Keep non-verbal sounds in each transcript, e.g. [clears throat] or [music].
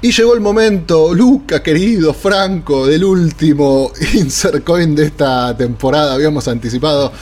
Y llegó el momento, Luca querido, Franco, del último [laughs] insert coin de esta temporada. Habíamos anticipado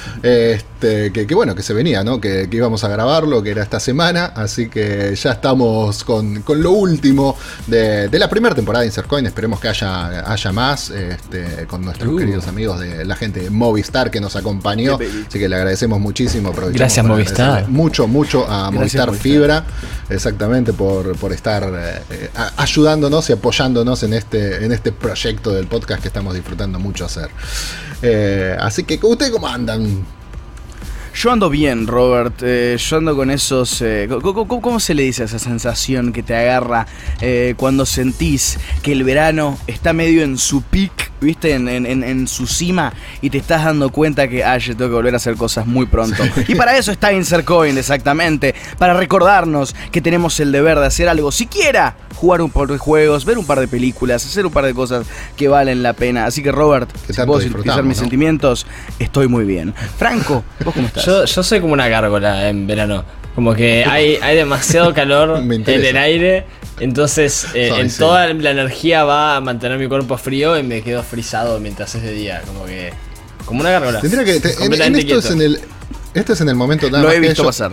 este, que, bueno, que se venía, ¿no? Que, íbamos a grabarlo, que era esta semana. Así que ya estamos con, lo último de, la primera temporada de insert coin. Esperemos que haya, haya más este, con nuestros uh. queridos amigos de la gente de Movistar que nos acompañó. Así que le agradecemos muchísimo. Gracias, Movistar. Mucho, mucho a Movistar, Fibra. Exactamente por, por estar eh, ayudándonos y apoyándonos en este, en este proyecto del podcast que estamos disfrutando mucho hacer. Eh, así que, ¿ustedes cómo andan? Yo ando bien, Robert. Eh, yo ando con esos. Eh, ¿cómo, se le dice a esa sensación que te agarra cuando sentís que el verano está medio en su peak, viste, en, su cima y te estás dando cuenta que, ay, yo tengo que volver a hacer cosas muy pronto? Y para eso está Insert Coin, exactamente. Para recordarnos que tenemos el deber de hacer algo, siquiera jugar un par de juegos, ver un par de películas, hacer un par de cosas que valen la pena. Así que Robert, si puedo sintetizar mis sentimientos, estoy muy bien. Franco, ¿vos cómo estás? Yo, soy como una gárgola en verano. Como que [laughs] hay, hay demasiado calor [laughs] en el aire. Entonces, eh, en toda la energía va a mantener mi cuerpo frío y me quedo frisado mientras es de día. Como que. Como una gárgola. Tendría que. en, esto es en el, este es en el momento Lo he visto pasar.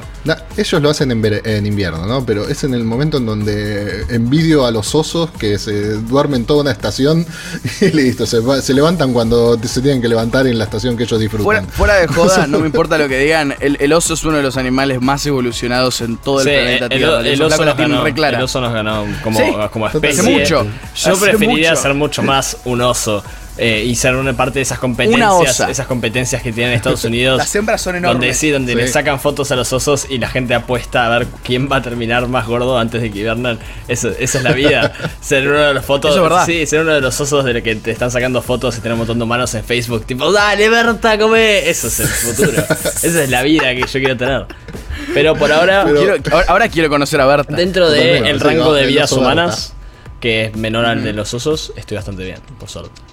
ellos lo hacen en, invierno, ¿no? Pero es en el momento en donde envidio a los osos que se duermen toda una estación [laughs] y listo, se, levantan cuando se tienen que levantar en la estación que ellos disfrutan. Fuera, de joda, [laughs] no me importa lo que digan, el, oso es uno de los animales más evolucionados en todo el planeta Tierra. El, oso nos ganó, el oso nos ganó como, como especie. Hace mucho. Yo preferiría ser mucho más un oso. Eh, y ser una parte de esas competencias, esas competencias que tienen Estados [laughs] Unidos. Las hembras son enormes. Donde sí, donde le sacan fotos a los osos y la gente apuesta a ver quién va a terminar más gordo antes de que hibernan. Eso, esa es la vida. [laughs] ser uno de los fotos. Sí, ser uno de los osos de los que te están sacando fotos y tener un montón de manos en Facebook. Tipo, dale, Berta, come. Eso es el futuro. [laughs] Esa es la vida que yo quiero tener. Pero por ahora. ahora, quiero conocer a Berta. Dentro del el rango de vidas humanas, que es menor al de los osos, estoy bastante bien, por suerte.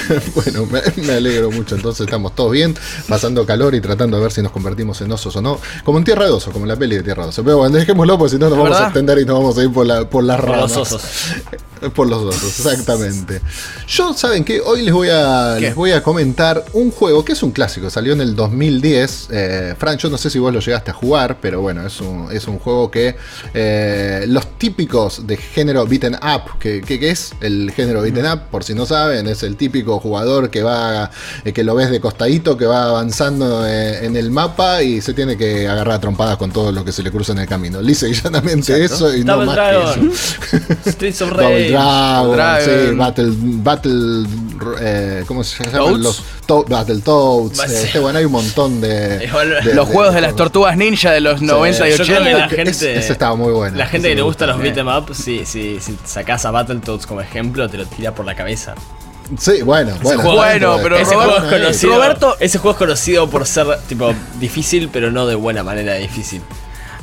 [laughs] bueno, me, alegro mucho. Entonces estamos todos bien, pasando calor y tratando de ver si nos convertimos en osos o no. Como en Tierra de Osos, como en la peli de Tierra de Osos. Pero bueno, dejémoslo porque si no nos vamos a extender y nos vamos a ir por, la, por las ramas. Por los osos. [laughs] Por los osos, exactamente. Yo, ¿saben qué? Hoy les voy a, les voy a comentar un juego que es un clásico. Salió en el 2010. Eh, Fran, yo no sé si vos lo llegaste a jugar, pero bueno, es un, es un juego que eh, los típicos de género beaten up, que, que, es el género beaten up, por si no saben, es el típico jugador que va, eh, que lo ves de costadito, que va avanzando eh, en el mapa y se tiene que agarrar a trompadas con todo lo que se le cruza en el camino. Lisa y llanamente eso y no más que eso. Streets of Rage. Dragon, sí, Battle, Battle, eh, ¿cómo se llama? Los Battletoads. Este, bueno, hay un montón de, [laughs] los juegos de, las tortugas ninja de los 90 y 80. La gente, ese estaba muy bueno. La gente que le gusta los beat'em up, si, si, si sacás a Battletoads como ejemplo, te lo tira por la cabeza. Sí, bueno, bueno. bueno, pero ese juego, es conocido, Roberto, ese juego es conocido por ser tipo difícil, pero no de buena manera difícil.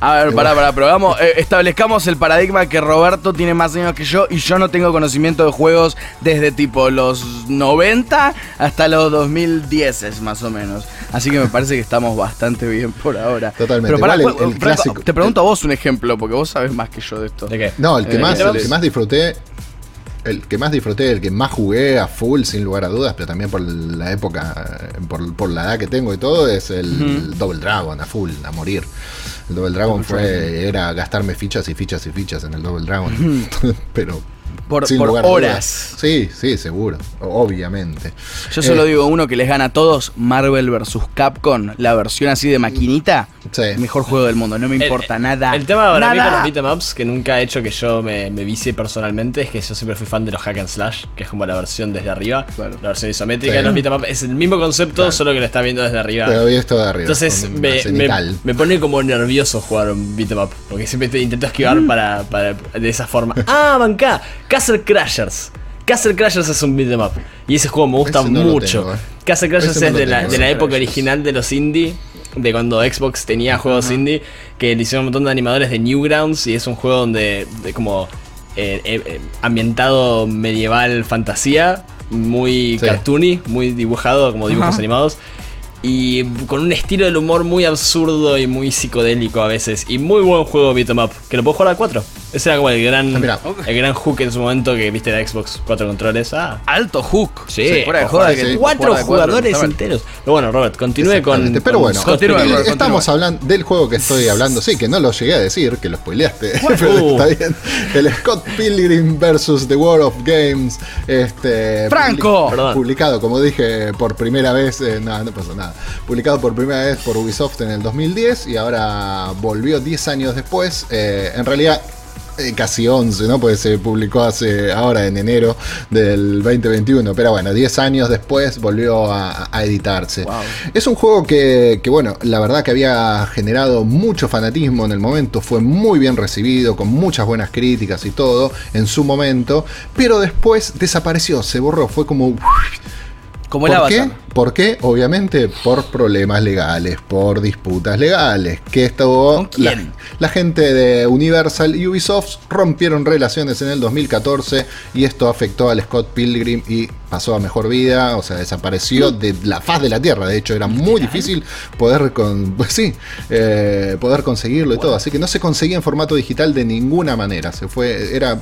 A ver, pará, pará, pero vamos, eh, establezcamos el paradigma que Roberto tiene más años que yo y yo no tengo conocimiento de juegos desde tipo los 90 hasta los 2010 más o menos. Así que me parece que estamos bastante bien por ahora. Totalmente. Pero pará, te pregunto a vos un ejemplo, porque vos sabes más que yo de esto. ¿De qué? No, el que, eh, más, el que más disfruté el que más disfruté, el que más jugué a full, sin lugar a dudas, pero también por la época, por, la edad que tengo y todo, es el Double Dragon, a full, a morir. El Double Dragon fue, era gastarme fichas y fichas y fichas en el Double Dragon. [laughs] pero por, horas. Sí, sí, seguro. Obviamente. Yo solo eh, digo uno que les gana a todos: Marvel vs. Capcom, la versión así de maquinita. Sí. Mejor juego del mundo, no me importa nada. El tema para mí con los beat'em ups que nunca ha hecho que yo me, me vicie personalmente es que yo siempre fui fan de los hack and slash, que es como la versión desde arriba. La versión isométrica de los beat'em ups. Es el mismo concepto, solo que lo está viendo desde arriba. Pero esto de arriba. Entonces me, me, pone como nervioso jugar un beat'em up. Porque siempre intento esquivar mm. para, para, de esa forma. ¡Ah, banca! Castle Crashers. Castle Crashers es un beat'em up. Y ese juego me gusta mucho. Eh. Castle Crashers es de, la, de la, época original de los indie. De cuando Xbox tenía juegos indie. Que le hicieron un montón de animadores de Newgrounds. Y es un juego donde. De como. Eh, eh, ambientado medieval fantasía. Muy cartoony. Muy dibujado como dibujos animados. Y con un estilo del humor muy absurdo y muy psicodélico a veces. Y muy buen juego beat'em up. Que lo puedo jugar a 4. Ese era como el gran, ah, el gran hook en su momento que viste la Xbox, cuatro controles. Ah. Alto hook. Sí, fuera de joda, cuatro jugadores enteros. Pero bueno, Robert, continúe con. Pero bueno, estamos hablando del juego que estoy hablando. Sí, que no lo llegué a decir, que lo spoileaste. [laughs] pero está bien. El Scott Pilgrim vs. The World of Games. Este, ¡Franco! Publicado, como dije, por primera vez. Eh, nada, no pasó nada. Publicado por primera vez por Ubisoft en el 2010 y ahora volvió 10 años después. Eh, en realidad casi 11, ¿no? Pues se publicó hace ahora en enero del 2021, pero bueno, 10 años después volvió a, editarse. Es un juego que, que, bueno, la verdad que había generado mucho fanatismo en el momento, fue muy bien recibido, con muchas buenas críticas y todo en su momento, pero después desapareció, se borró, fue como... Como el ¿Por qué? ¿Por qué? Obviamente por problemas legales, por disputas legales. Que esto. La, gente de Universal y Ubisoft rompieron relaciones en el 2014 y esto afectó al Scott Pilgrim y pasó a mejor vida, o sea, desapareció de la faz de la tierra. De hecho, era muy difícil poder, con, pues sí, eh, poder conseguirlo y todo. Así que no se conseguía en formato digital de ninguna manera. Se fue, era,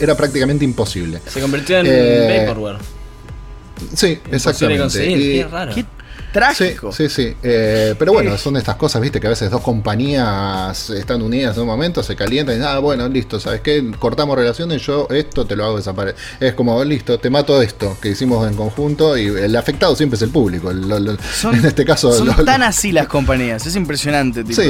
era prácticamente imposible. Se convirtió en eh, vaporware. Sí, exactamente. Qué raro. Trágico. Sí, sí, eh, pero bueno, son estas cosas, viste, que a veces dos compañías están unidas en un momento, se calientan y nada, ah, bueno, listo, ¿sabes qué? Cortamos relaciones, yo esto te lo hago desaparecer. Es como, listo, te mato esto que hicimos en conjunto y el afectado siempre es el público. [laughs] en este caso. Son tan así las compañías, es impresionante. Tipo,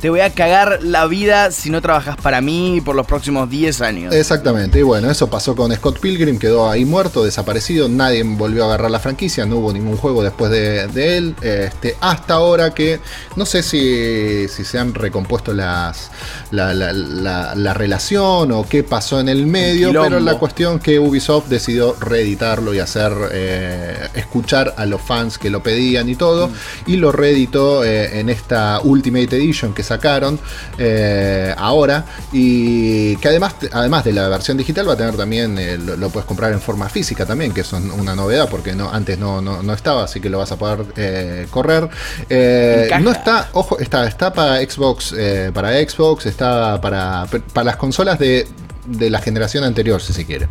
te, voy a cagar la vida si no trabajas para mí por los próximos 10 años. Exactamente, y bueno, eso pasó con Scott Pilgrim, quedó ahí muerto, desaparecido, nadie volvió a agarrar la franquicia, no hubo ningún juego después de, él, este, hasta ahora que no sé si, si se han recompuesto las, la, relación o qué pasó en el medio, pero la cuestión que Ubisoft decidió reeditarlo y hacer eh, escuchar a los fans que lo pedían y todo, mm. y lo reeditó eh, en esta Ultimate Edition que sacaron eh, ahora, y que además, además de la versión digital va a tener también, lo, puedes comprar en forma física también, que es una novedad porque no, antes no, no, no estaba, así que lo vas a poder eh, correr. Eh, no está, ojo, está, está para Xbox, eh, para Xbox, está para, para las consolas de de la generación anterior, si se quiere.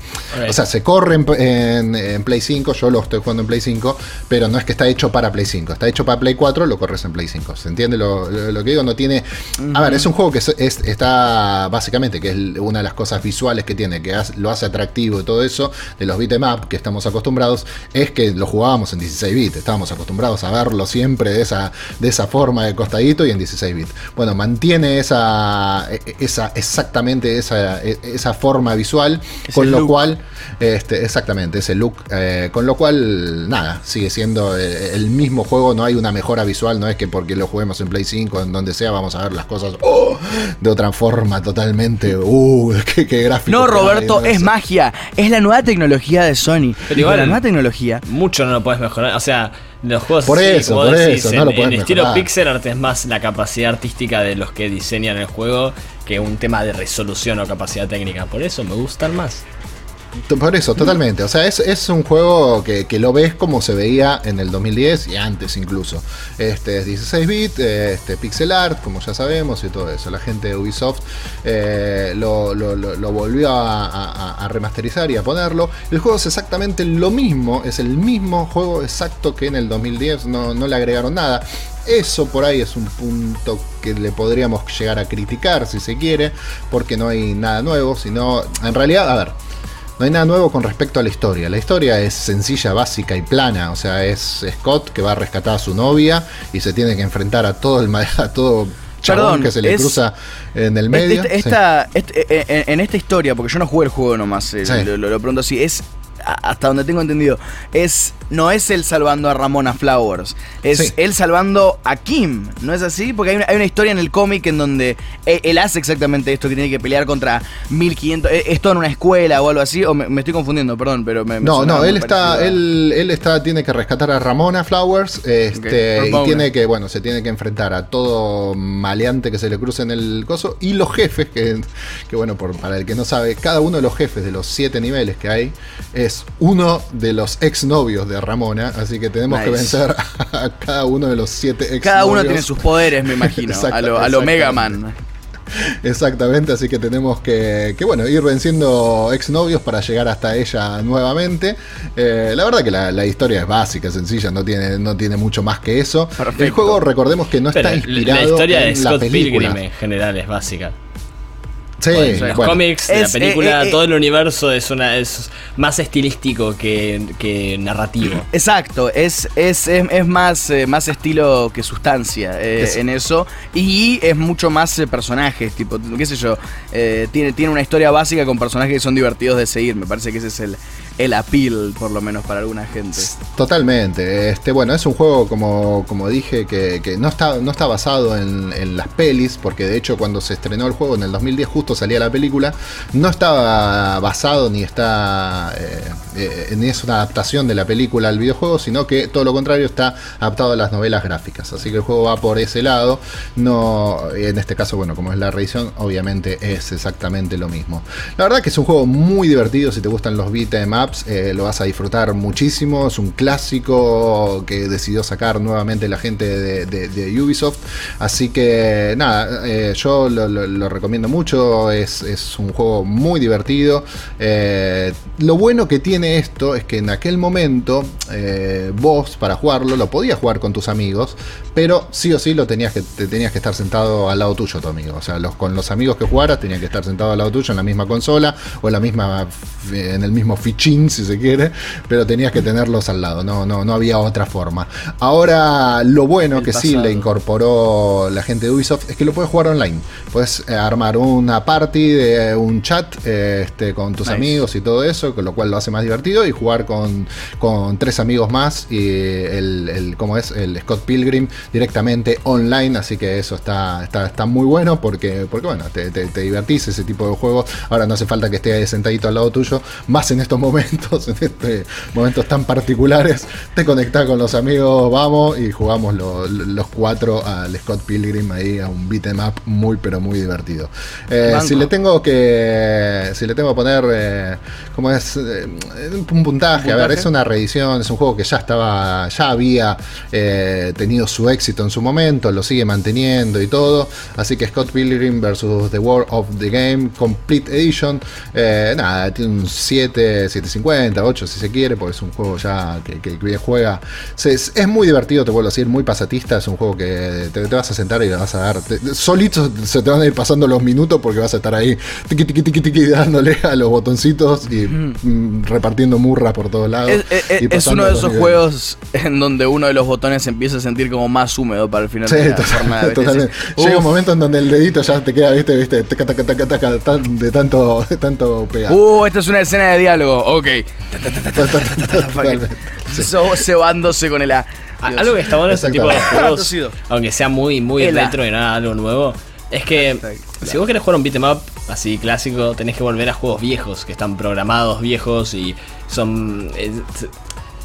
O sea, se corre en, Play 5, yo lo estoy jugando en Play 5, pero no es que está hecho para Play 5, está hecho para Play 4, lo corres en Play 5. ¿Se entiende lo, que digo? No tiene... A ver, es un juego que está básicamente, que es una de las cosas visuales que tiene, que lo hace atractivo y todo eso, de los beat'em que estamos acostumbrados, es que lo jugábamos en 16 bits, estábamos acostumbrados a verlo siempre de esa, de esa forma de costadito y en 16 bits. Bueno, mantiene esa, e, e, esa exactamente esa e, esa forma visual, con lo cual, este, exactamente, ese look, eh, con lo cual, nada, sigue siendo eh, el mismo juego, no hay una mejora visual, no es que porque lo juguemos en Play 5, en donde sea, vamos a ver las cosas oh, de otra forma totalmente, uh, [laughs] qué, gráfico. No, Roberto, es magia, es la nueva tecnología de Sony. Pero igual, la nueva tecnología. Mucho no lo puedes mejorar, o sea los juegos por eso, por eso, no lo en, estilo pixel art es más la capacidad artística de los que diseñan el juego que un tema de resolución o capacidad técnica. Por eso me gustan más. Por eso, totalmente. O sea, es, un juego que, lo ves como se veía en el 2010 y antes incluso. Este es 16 bit, este pixel art, como ya sabemos, y todo eso. La gente de Ubisoft eh, lo, volvió a, remasterizar y a ponerlo. El juego es exactamente lo mismo, es el mismo juego exacto que en el 2010, no, no le agregaron nada. Eso por ahí es un punto que le podríamos llegar a criticar si se quiere, porque no hay nada nuevo, sino en realidad, a ver, no hay nada nuevo con respecto a la historia. La historia es sencilla, básica y plana. O sea, es Scott que va a rescatar a su novia y se tiene que enfrentar a todo el [laughs] a todo chabón que se le cruza en el medio. esta, eh, eh, en, esta historia, porque yo no jugué el juego nomás, eh, lo, lo, lo, pregunto así, es hasta donde tengo entendido, es no es él salvando a Ramona Flowers, es él salvando a Kim, ¿no es así? Porque hay una, hay una historia en el cómic en donde él, hace exactamente esto, que tiene que pelear contra 1500, esto en una escuela o algo así, o me, estoy confundiendo, perdón, pero me... no, no, él está, él, él, está, tiene que rescatar a Ramona Flowers, este, y tiene que, bueno, se tiene que enfrentar a todo maleante que se le cruce en el coso, y los jefes, que, que bueno, por, para el que no sabe, cada uno de los jefes de los siete niveles que hay, es uno de los exnovios de Ramona, así que tenemos que vencer a cada uno de los siete exnovios. Cada uno tiene sus poderes, me imagino, a lo, Mega Man. Exactamente, así que tenemos que, que, bueno, ir venciendo exnovios para llegar hasta ella nuevamente. Eh, la verdad que la, historia es básica, sencilla, no tiene, no tiene mucho más que eso. El juego, recordemos que no está inspirado la historia de Scott Pilgrim en general es básica. Sí, los cómics, la película, eh, eh, todo el universo es una es más estilístico que, narrativo. Exacto, es, es, es, más, eh, más estilo que sustancia en eso. Y es mucho más personajes, tipo, qué sé yo. tiene, tiene una historia básica con personajes que son divertidos de seguir. Me parece que ese es el, el appeal, por lo menos para alguna gente. Totalmente. Este, bueno, es un juego, como, como dije, que, no, está, no está basado en, las pelis, porque de hecho cuando se estrenó el juego en el 2010 justo salía la película, no estaba basado ni está eh, eh, ni es una adaptación de la película al videojuego, sino que todo lo contrario está adaptado a las novelas gráficas. Así que el juego va por ese lado. No, en este caso, bueno, como es la reedición, obviamente es exactamente lo mismo. La verdad que es un juego muy divertido si te gustan los beat'em ups, eh, lo vas a disfrutar muchísimo. Es un clásico que decidió sacar nuevamente la gente de, Ubisoft. Así que nada, eh, yo lo, recomiendo mucho. Es, es, un juego muy divertido. lo bueno que tiene esto es que en aquel momento eh, vos para jugarlo lo podías jugar con tus amigos, pero sí o sí lo tenías que, te tenías que estar sentado al lado tuyo tu amigo. O sea, los, con los amigos que jugaras tenías que estar sentado al lado tuyo en la misma consola o en la misma en el mismo fichín si se quiere, pero tenías que tenerlos al lado, no, no, no había otra forma. Ahora lo bueno que sí le incorporó la gente de Ubisoft es que lo puedes jugar online. Puedes eh, armar una party de un chat eh, este, con tus amigos y todo eso, con lo cual lo hace más divertido y jugar con, con tres amigos más y el, el ¿cómo es? El Scott Pilgrim directamente online, así que eso está, está, está muy bueno porque, porque bueno, te, te, divertís ese tipo de juegos. Ahora no hace falta que esté sentadito al lado tuyo, más en estos [laughs] momentos, en estos momentos tan particulares, te conectás con los amigos, vamos y jugamos los cuatro al Scott Pilgrim ahí a un beat'em up muy pero muy divertido. Eh, si le tengo que si le tengo que poner eh, como es eh, un puntaje, a ver, es una reedición, es un juego que ya estaba, ya había eh, tenido su éxito en su momento, lo sigue manteniendo y todo. Así que Scott Pilgrim vs. The World of the Game Complete Edition, eh, nada, tiene un 7, 750, 8 si se quiere, porque es un juego ya que, que, juega. Es, muy divertido, te vuelvo a decir, muy pasatista, es un juego que te, vas a sentar y le vas a dar. solito se te van a ir pasando los minutos porque vas a estar ahí tiqui, tiqui, tiqui, tiqui, dándole a los botoncitos y mm, repartiendo murra por todos lados. Es, uno de esos juegos en donde uno de los botones empieza a sentir como más húmedo para el final de la [laughs] totalmente. Llega un momento en donde el dedito ya te queda, viste, viste, de tanto, de tanto pegar. Uh, esta es una escena de diálogo, ok. [laughs] Cebándose con el A. Algo que está bueno este tipo de juegos, aunque sea muy, muy retro y nada, algo nuevo, es que si vos querés jugar un beat'em up así clásico, tenés que volver a juegos viejos, que están programados viejos y son.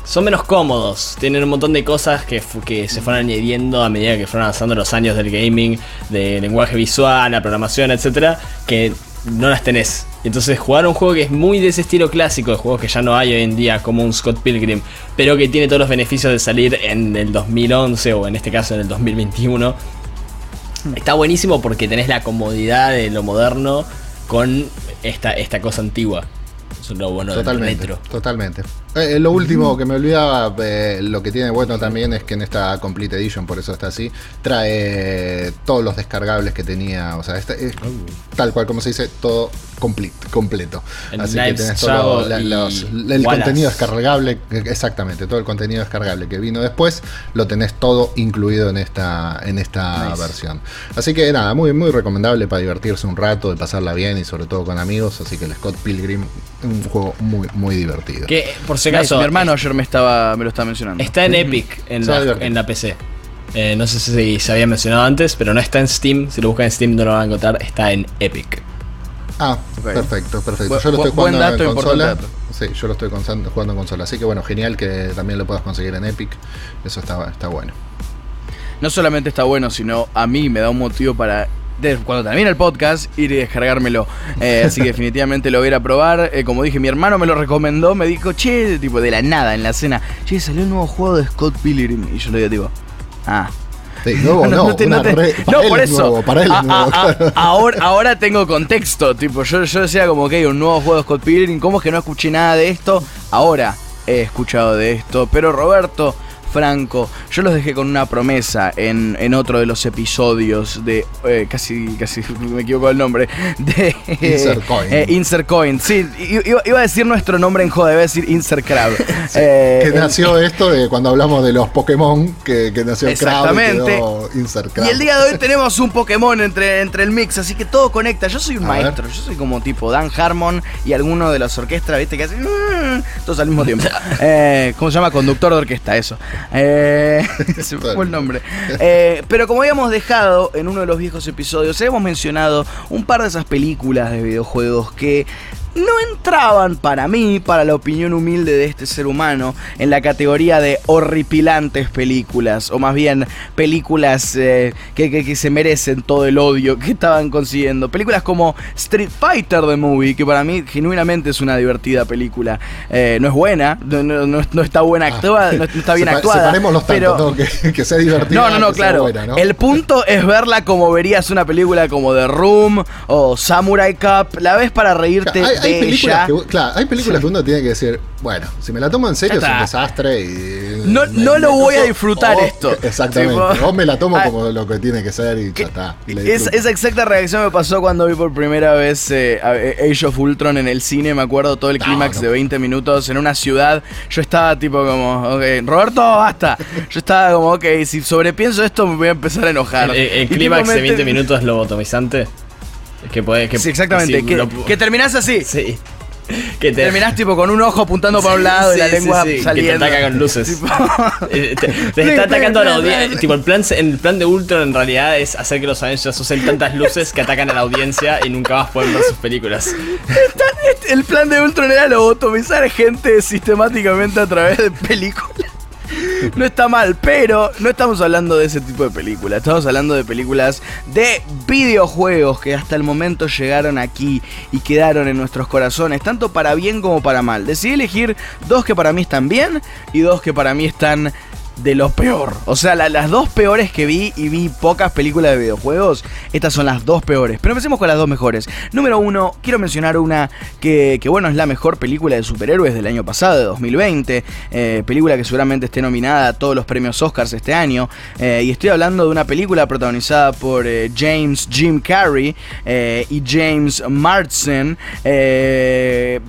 Son menos cómodos, tienen un montón de cosas que, que se fueron añadiendo a medida que fueron avanzando los años del gaming, de lenguaje visual, la programación, etcétera, que no las tenés. Entonces jugar un juego que es muy de ese estilo clásico, de juegos que ya no hay hoy en día, como un Scott Pilgrim, pero que tiene todos los beneficios de salir en el 2011 o en este caso en el 2021, está buenísimo porque tenés la comodidad de lo moderno con esta, esta cosa antigua. Eso es lo bueno totalmente, retro. Totalmente. Eh, lo último que me olvidaba, eh, lo que tiene bueno también es que en esta Complete Edition, por eso está así, trae todos los descargables que tenía. O sea, este es tal cual como se dice, todo complete, completo. así que tenés todo el contenido descargable, exactamente, todo el contenido descargable que vino después, lo tenés todo incluido en esta, en esta versión. Así que nada, muy, muy recomendable para divertirse un rato, de pasarla bien y sobre todo con amigos. Así que el Scott Pilgrim, un juego muy, muy divertido. Que por mi hermano ayer me estaba me lo estaba mencionando. Está en Epic en, la, en la PC. Eh, no sé si se había mencionado antes, pero no está en Steam. Si lo buscan en Steam no lo van a encontrar. Está en Epic. Ah, perfecto, perfecto. Yo lo estoy jugando en consola. Sí, yo lo estoy jugando en consola. Así que bueno, genial que también lo puedas conseguir en Epic. Eso está, está bueno. No solamente está bueno, sino a mí me da un motivo para cuando termine el podcast, ir y descargármelo. Eh, así que definitivamente lo voy a ir a probar. Eh, como dije, mi hermano me lo recomendó, me dijo, che, tipo de la nada en la cena, che, salió un nuevo juego de Scott Pilgrim. Y yo le digo, tipo, ah. Sí, [laughs] nuevo no, no, no, no por eso. para él ahora, ahora tengo contexto. Tipo, yo, yo decía como que hay un nuevo juego de Scott Pilgrim. ¿Cómo es que no escuché nada de esto? Ahora he escuchado de esto. Pero Roberto, Franco. Yo los dejé con una promesa en, en otro de los episodios de. Eh, casi, casi [laughs] me equivoco el nombre. De. Insert Coin. Eh, Insert Coin. Sí, iba, a decir nuestro nombre en joda, iba a decir Insert Crab. [laughs] Eh, que nació [laughs] esto de cuando hablamos de los Pokémon, que, que nació Exactamente. Crab y Insert Crab. Y el día de hoy tenemos un Pokémon entre, entre el mix, así que todo conecta. Yo soy un maestro, yo soy como tipo Dan Harmon y alguno de las orquestas, ¿viste? Que hacen. Mm", todos al mismo tiempo. ¿Cómo se llama? Conductor de orquesta, eso. Eh, [laughs] se fue el nombre. Eh, pero como habíamos dejado en uno de los viejos episodios, hemos mencionado un par de esas películas de videojuegos que no entraban para mí, para la opinión humilde de este ser humano, en la categoría de horripilantes películas, o más bien películas eh, que, se merecen todo el odio que estaban consiguiendo. Películas como Street Fighter The Movie, que para mí genuinamente es una divertida película. Eh, no es buena, no, está buena ah. actuada, no, está bien actuada. Separemos los pero... ¿no? que, sea divertida. No, no, no, claro. El punto es verla como verías una película como The Room o Samurai Cup. La ves para reírte hay películas que, claro, hay películas que uno tiene que decir, bueno, si me la tomo en serio es un desastre y. No, no lo voy a disfrutar esto. [laughs] Exactamente. Vos me la tomo [laughs] como lo que tiene que ser y ya está. esa exacta reacción me pasó cuando vi por primera vez eh, Age of Ultron en el cine. Me acuerdo todo el clímax de 20 minutos en una ciudad. Yo estaba tipo como, ok, Roberto, basta. Yo estaba como, ok, si sobrepienso esto me voy a empezar a enojar. El, clímax de 20 minutos lobotomizante. Que puede, que, sí, exactamente. que, que, terminás así. Sí. Que te... Terminás tipo con un ojo apuntando para un lado y la lengua saliendo. Que te ataca con luces. [laughs] Eh, te, está atacando a la audiencia. Tipo, el plan, el plan de Ultron en realidad es hacer que los Avengers usen tantas luces que atacan a la audiencia y nunca más pueden ver sus películas. El plan de Ultron era lobotomizar gente sistemáticamente a través de películas no está mal, pero no estamos hablando de ese tipo de películas. Estamos hablando de películas de videojuegos que hasta el momento llegaron aquí y quedaron en nuestros corazones, tanto para bien como para mal. Decidí elegir dos que para mí están bien y dos que para mí están de lo peor. O sea, las dos peores que vi y vi pocas películas de videojuegos, estas son las dos peores. Pero empecemos con las dos mejores. Número uno, quiero mencionar una que, bueno, es la mejor película de superhéroes del año pasado, de 2020. Eh, película que seguramente esté nominada a todos los premios Oscars este año. Eh, y estoy hablando de una película protagonizada por eh, James Jim Carrey y James Marsden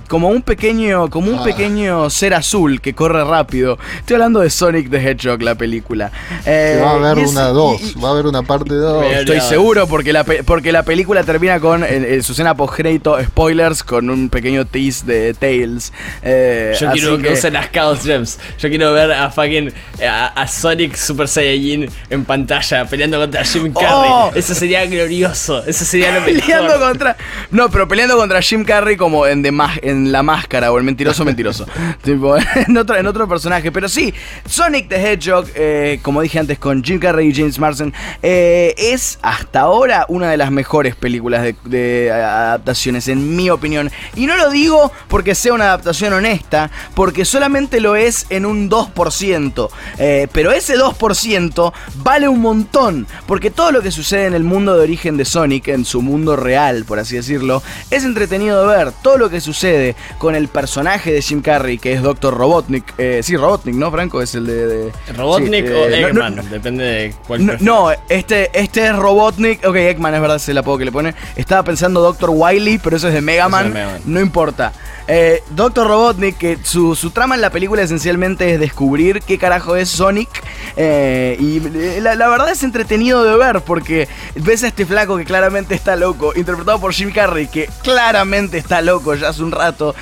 como un pequeño, como un ah. pequeño ser azul que corre rápido. Estoy hablando de Sonic the Hedgehog la película. Eh, va a haber una 2, va a haber una parte 2. Estoy seguro porque la, porque la película termina con en, su escena post crédito spoilers con un pequeño tease de Tails. Eh, Yo quiero que, usen las Chaos Gems. Yo quiero ver a fucking a, Sonic Super Saiyajin en pantalla peleando contra Jim Carrey. Oh. Eso sería glorioso. Eso sería lo mejor. Peleando contra No, pero peleando contra Jim Carrey como en, de en la máscara o el mentiroso mentiroso. [laughs] tipo, [laughs] en otro, en otro personaje. Pero sí, Sonic the Hedgehog, eh, como dije antes con Jim Carrey y James Marsden, eh, es hasta ahora una de las mejores películas de, adaptaciones, en mi opinión. Y no lo digo porque sea una adaptación honesta, porque solamente lo es en un 2%. Eh, pero ese 2% vale un montón, porque todo lo que sucede en el mundo de origen de Sonic, en su mundo real, por así decirlo, es entretenido de ver. Todo lo que sucede con el personaje de Jim Carrey, que es Dr. Robotnik, sí, Robotnik, ¿no, Franco? Es el de Robotnik o eh, Eggman, depende de cuál. No, este, este es Robotnik. Ok, Eggman es verdad, es el apodo que le pone. Estaba pensando Dr. Wily, pero eso es de Mega Man. No importa. Eh, Doctor Robotnik, que su, trama en la película esencialmente es descubrir qué carajo es Sonic. Eh, y eh, la, verdad es entretenido de ver porque ves a este flaco que claramente está loco, interpretado por Jim Carrey, que claramente está loco ya hace un rato,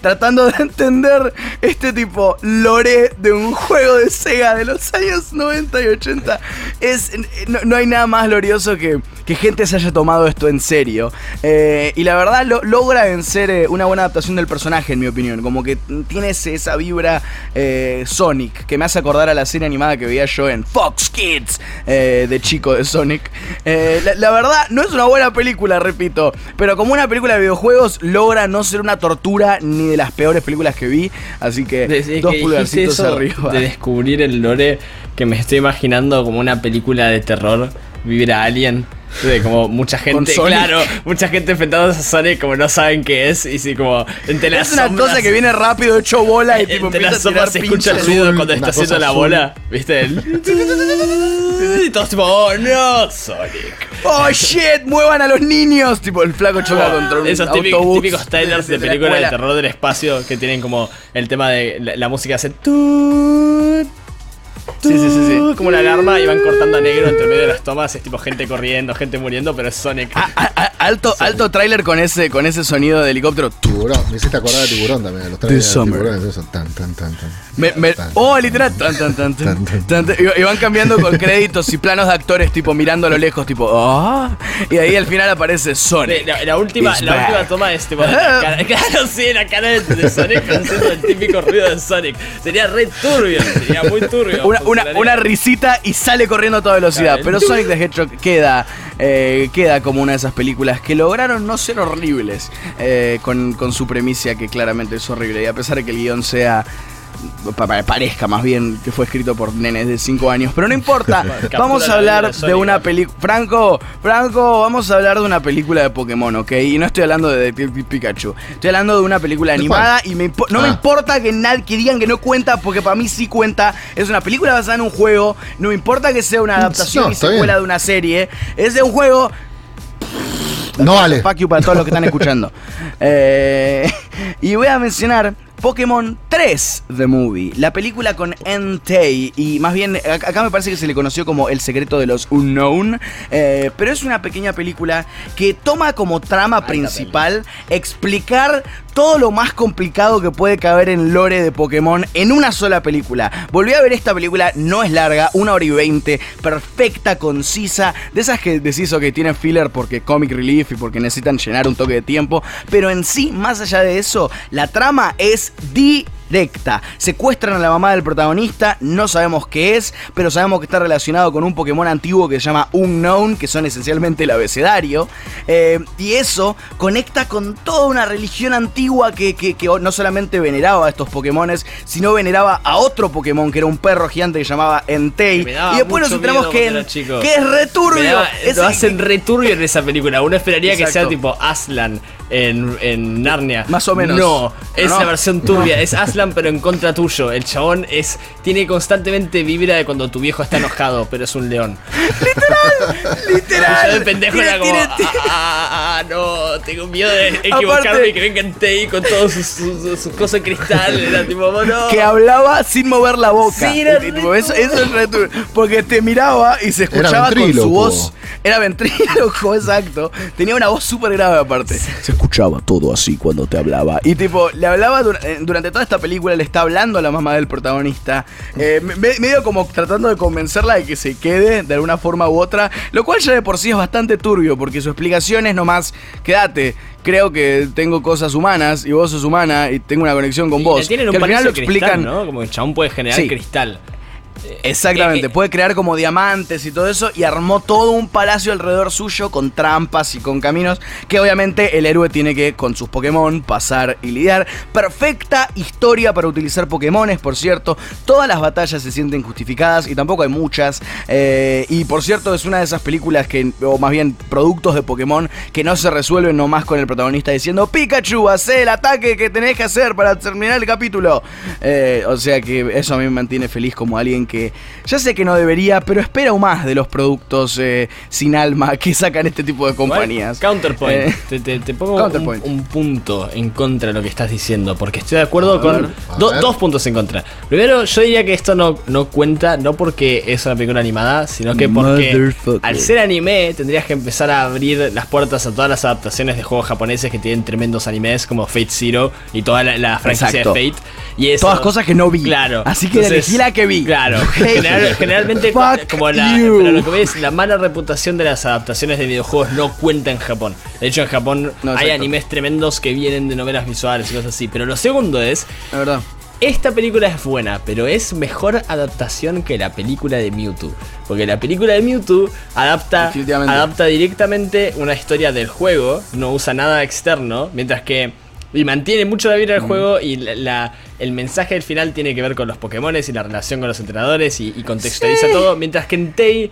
tratando de [laughs] entender este tipo lore de un juego de Sega de los años 90 y 80. Es, no, hay nada más glorioso que, que gente se haya tomado esto en serio. Y la verdad lo, logra vencer eh, una buena adaptación del personaje, en mi opinión. Como que tiene esa vibra eh, Sonic, que me hace acordar a la serie animada que veía yo en Fox Kids, de chico de Sonic. La, verdad, no es una buena película, repito, pero como una película de videojuegos, logra no ser una tortura ni de las peores películas que vi. Así que dos pulgarcitos arriba. De descubrir el lore que me estoy imaginando como una película de terror, vivir a Alien. De como mucha gente, claro, mucha gente enfrentándose a Sonic como no saben qué es y si como entre las Es una cosa que viene rápido hecho bola y tipo entre las sombras se escucha el ruido cuando está haciendo la bola, ¿viste? [laughs] y todos tipo, "Oh, no, Sonic." Oh shit, muevan a los niños. Tipo, el flaco choca contra un Esos típicos, autobús típicos trailers [laughs] de, películas de terror del espacio que tienen como el tema de la, música hace Sí, sí, sí, sí. Como una alarma y van cortando a negro entre medio de las tomas. Es tipo gente corriendo, gente muriendo, pero es Sonic. Ah, ah, ah, alto, alto tráiler con ese, con ese sonido de helicóptero. Tiburón, me hiciste acordar de tiburón también. Los trailers de tiburón, eso, tan, tan, tan, tan. oh, literal. Tan, tan, tan, tan, y, van cambiando con créditos y planos de actores, tipo mirando a lo lejos, tipo, oh. Y ahí al final aparece Sonic. La, última, la última toma es tipo. [laughs] claro, sí, la cara de, Sonic haciendo el típico ruido de Sonic. Sería re turbio, sería muy turbio. Una, una, risita y sale corriendo a toda velocidad. Pero Sonic the Hedgehog queda, eh, queda como una de esas películas que lograron no ser horribles eh, con, con su premisa que claramente es horrible. Y a pesar de que el guion sea parezca más bien que fue escrito por nenes de 5 años, pero no importa. [laughs] vamos a hablar de, una película. Franco, Franco, vamos a hablar de una película de Pokémon, ¿ok? Y no estoy hablando de, Pikachu. Estoy hablando de una película animada y me no me ah. importa que, nadie, que digan que no cuenta, porque para mí sí cuenta. Es una película basada en un juego. No me importa que sea una adaptación y secuela de una serie. Es de un juego. No vale. Fuck you para todos los que están escuchando. [laughs] Eh, [laughs] y voy a mencionar Pokémon 3 The Movie, la película con Entei, y más bien acá me parece que se le conoció como El secreto de los Unknown, eh, pero es una pequeña película que toma como trama principal explicar todo lo más complicado que puede caber en lore de Pokémon en una sola película. Volví a ver esta película, no es larga, una hora y veinte, perfecta, concisa, de esas que decís que tienen filler porque comic relief y porque necesitan llenar un toque de tiempo, pero en sí, más allá de eso, la trama es directa. Secuestran a la mamá del protagonista, no sabemos qué es, pero sabemos que está relacionado con un Pokémon antiguo que se llama Unknown, que son esencialmente el abecedario. Eh, y eso conecta con toda una religión antigua que, no solamente veneraba a estos Pokémones, sino veneraba a otro Pokémon que era un perro gigante que se llamaba Entei. Y después nos enteramos que, que, es returbio. lo hacen returbio en esa película. Uno esperaría que sea tipo Aslan en, Narnia. Más o menos. No, es la versión turbia. Es Aslan, pero en contra tuyo. El chabón es tiene constantemente vibra de cuando tu viejo está enojado, pero es un león. literal, [laughs] literal. Yo de pendejo era como, ah, ah, ah, ah, no, tengo miedo de equivocarme y que vengan Tei con todos sus, cosas de cristal. [laughs] Era tipo, no. Que hablaba sin mover la boca. Sí, era tipo, eso, eso, es Porque te miraba y se escuchaba con su voz. Era ventríloco, [laughs] exacto. Tenía una voz súper grave aparte. Se escuchaba todo así cuando te hablaba. Y tipo, le hablaba eh, durante toda esta película, le está hablando a la mamá del protagonista. Eh, medio como tratando de convencerla de que se quede de alguna forma u otra. Lo cual ya de por sí es bastante turbio, porque su explicación es nomás, quédate, creo que tengo cosas humanas y vos sos humana y tengo una conexión con vos. Tienen un que al final lo explican, ¿no? Como el chabón puede generar cristal. Exactamente, puede crear como diamantes y todo eso y armó todo un palacio alrededor suyo con trampas y con caminos que obviamente el héroe tiene que con sus Pokémon pasar y lidiar. Perfecta historia para utilizar Pokémones, por cierto. Todas las batallas se sienten justificadas y tampoco hay muchas. Eh, y por cierto es una de esas películas que, o más bien productos de Pokémon que no se resuelven nomás con el protagonista diciendo Pikachu, haz el ataque que tenés que hacer para terminar el capítulo. Eh, o sea que eso a mí me mantiene feliz como alguien que que ya sé que no debería, pero espero más de los productos eh, sin alma que sacan este tipo de compañías. Counterpoint. Eh, te, pongo Un, punto en contra de lo que estás diciendo, porque estoy de acuerdo con dos puntos en contra. Primero, yo diría que esto no, no cuenta, no porque es una película animada, sino que porque al ser anime tendrías que empezar a abrir las puertas a todas las adaptaciones de juegos japoneses que tienen tremendos animes como Fate Zero y toda la, franquicia de Fate. Y Todas cosas que no vi. Claro. Así que elegí la que vi. Claro Claro, [laughs] generalmente como la, lo que ves, la mala reputación de las adaptaciones de videojuegos no cuenta en Japón. De hecho, en Japón hay animes tremendos que vienen de novelas visuales y cosas así. Pero lo segundo es. La verdad. Esta película es buena, pero es mejor adaptación que la película de Mewtwo. Porque la película de Mewtwo adapta, adapta directamente una historia del juego, no usa nada externo, mientras que. Y mantiene mucho la vida del mm. juego y la, el mensaje del final tiene que ver con los Pokémon y la relación con los entrenadores y, contextualiza todo. Mientras que en Tei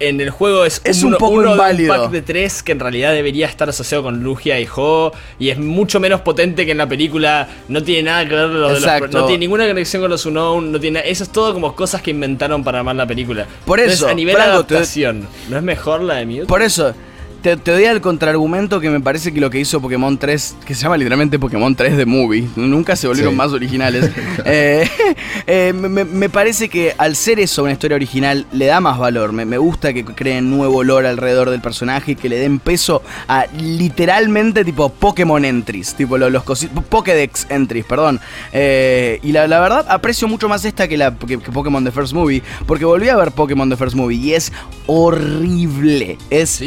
en el juego es, un, poco uno De un pack de tres que en realidad debería estar asociado con Lugia y Ho y es mucho menos potente que en la película. No tiene nada que ver con los, no tiene ninguna conexión con los Unknown, no tiene eso es todo como cosas que inventaron para armar la película. Por eso, a nivel de adaptación, ¿no es mejor la de Mewtwo? Por eso, te, te, doy al contraargumento que me parece que lo que hizo Pokémon 3, que se llama literalmente Pokémon 3 de Movie, nunca se volvieron más originales. [laughs] Eh, [laughs] eh, me, parece que al ser eso una historia original le da más valor. Me, gusta que creen nuevo lore alrededor del personaje y que le den peso a literalmente tipo Pokémon entries, tipo los, los Pokédex entries, perdón. Eh, y la, verdad aprecio mucho más esta que, la, que, Pokémon The First Movie, porque volví a ver Pokémon The First Movie y es horrible. Es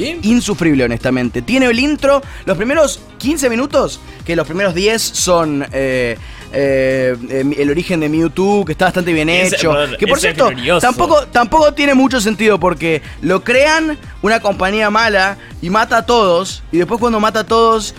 insufrible honestamente. Tiene el intro, los primeros 15 minutos, que los primeros 10 son eh, eh, em, el origen de Mewtwo, que está bastante bien hecho. que por cierto, tampoco, tampoco tiene mucho sentido porque lo crean una compañía mala y mata a todos. Y después cuando mata a todos,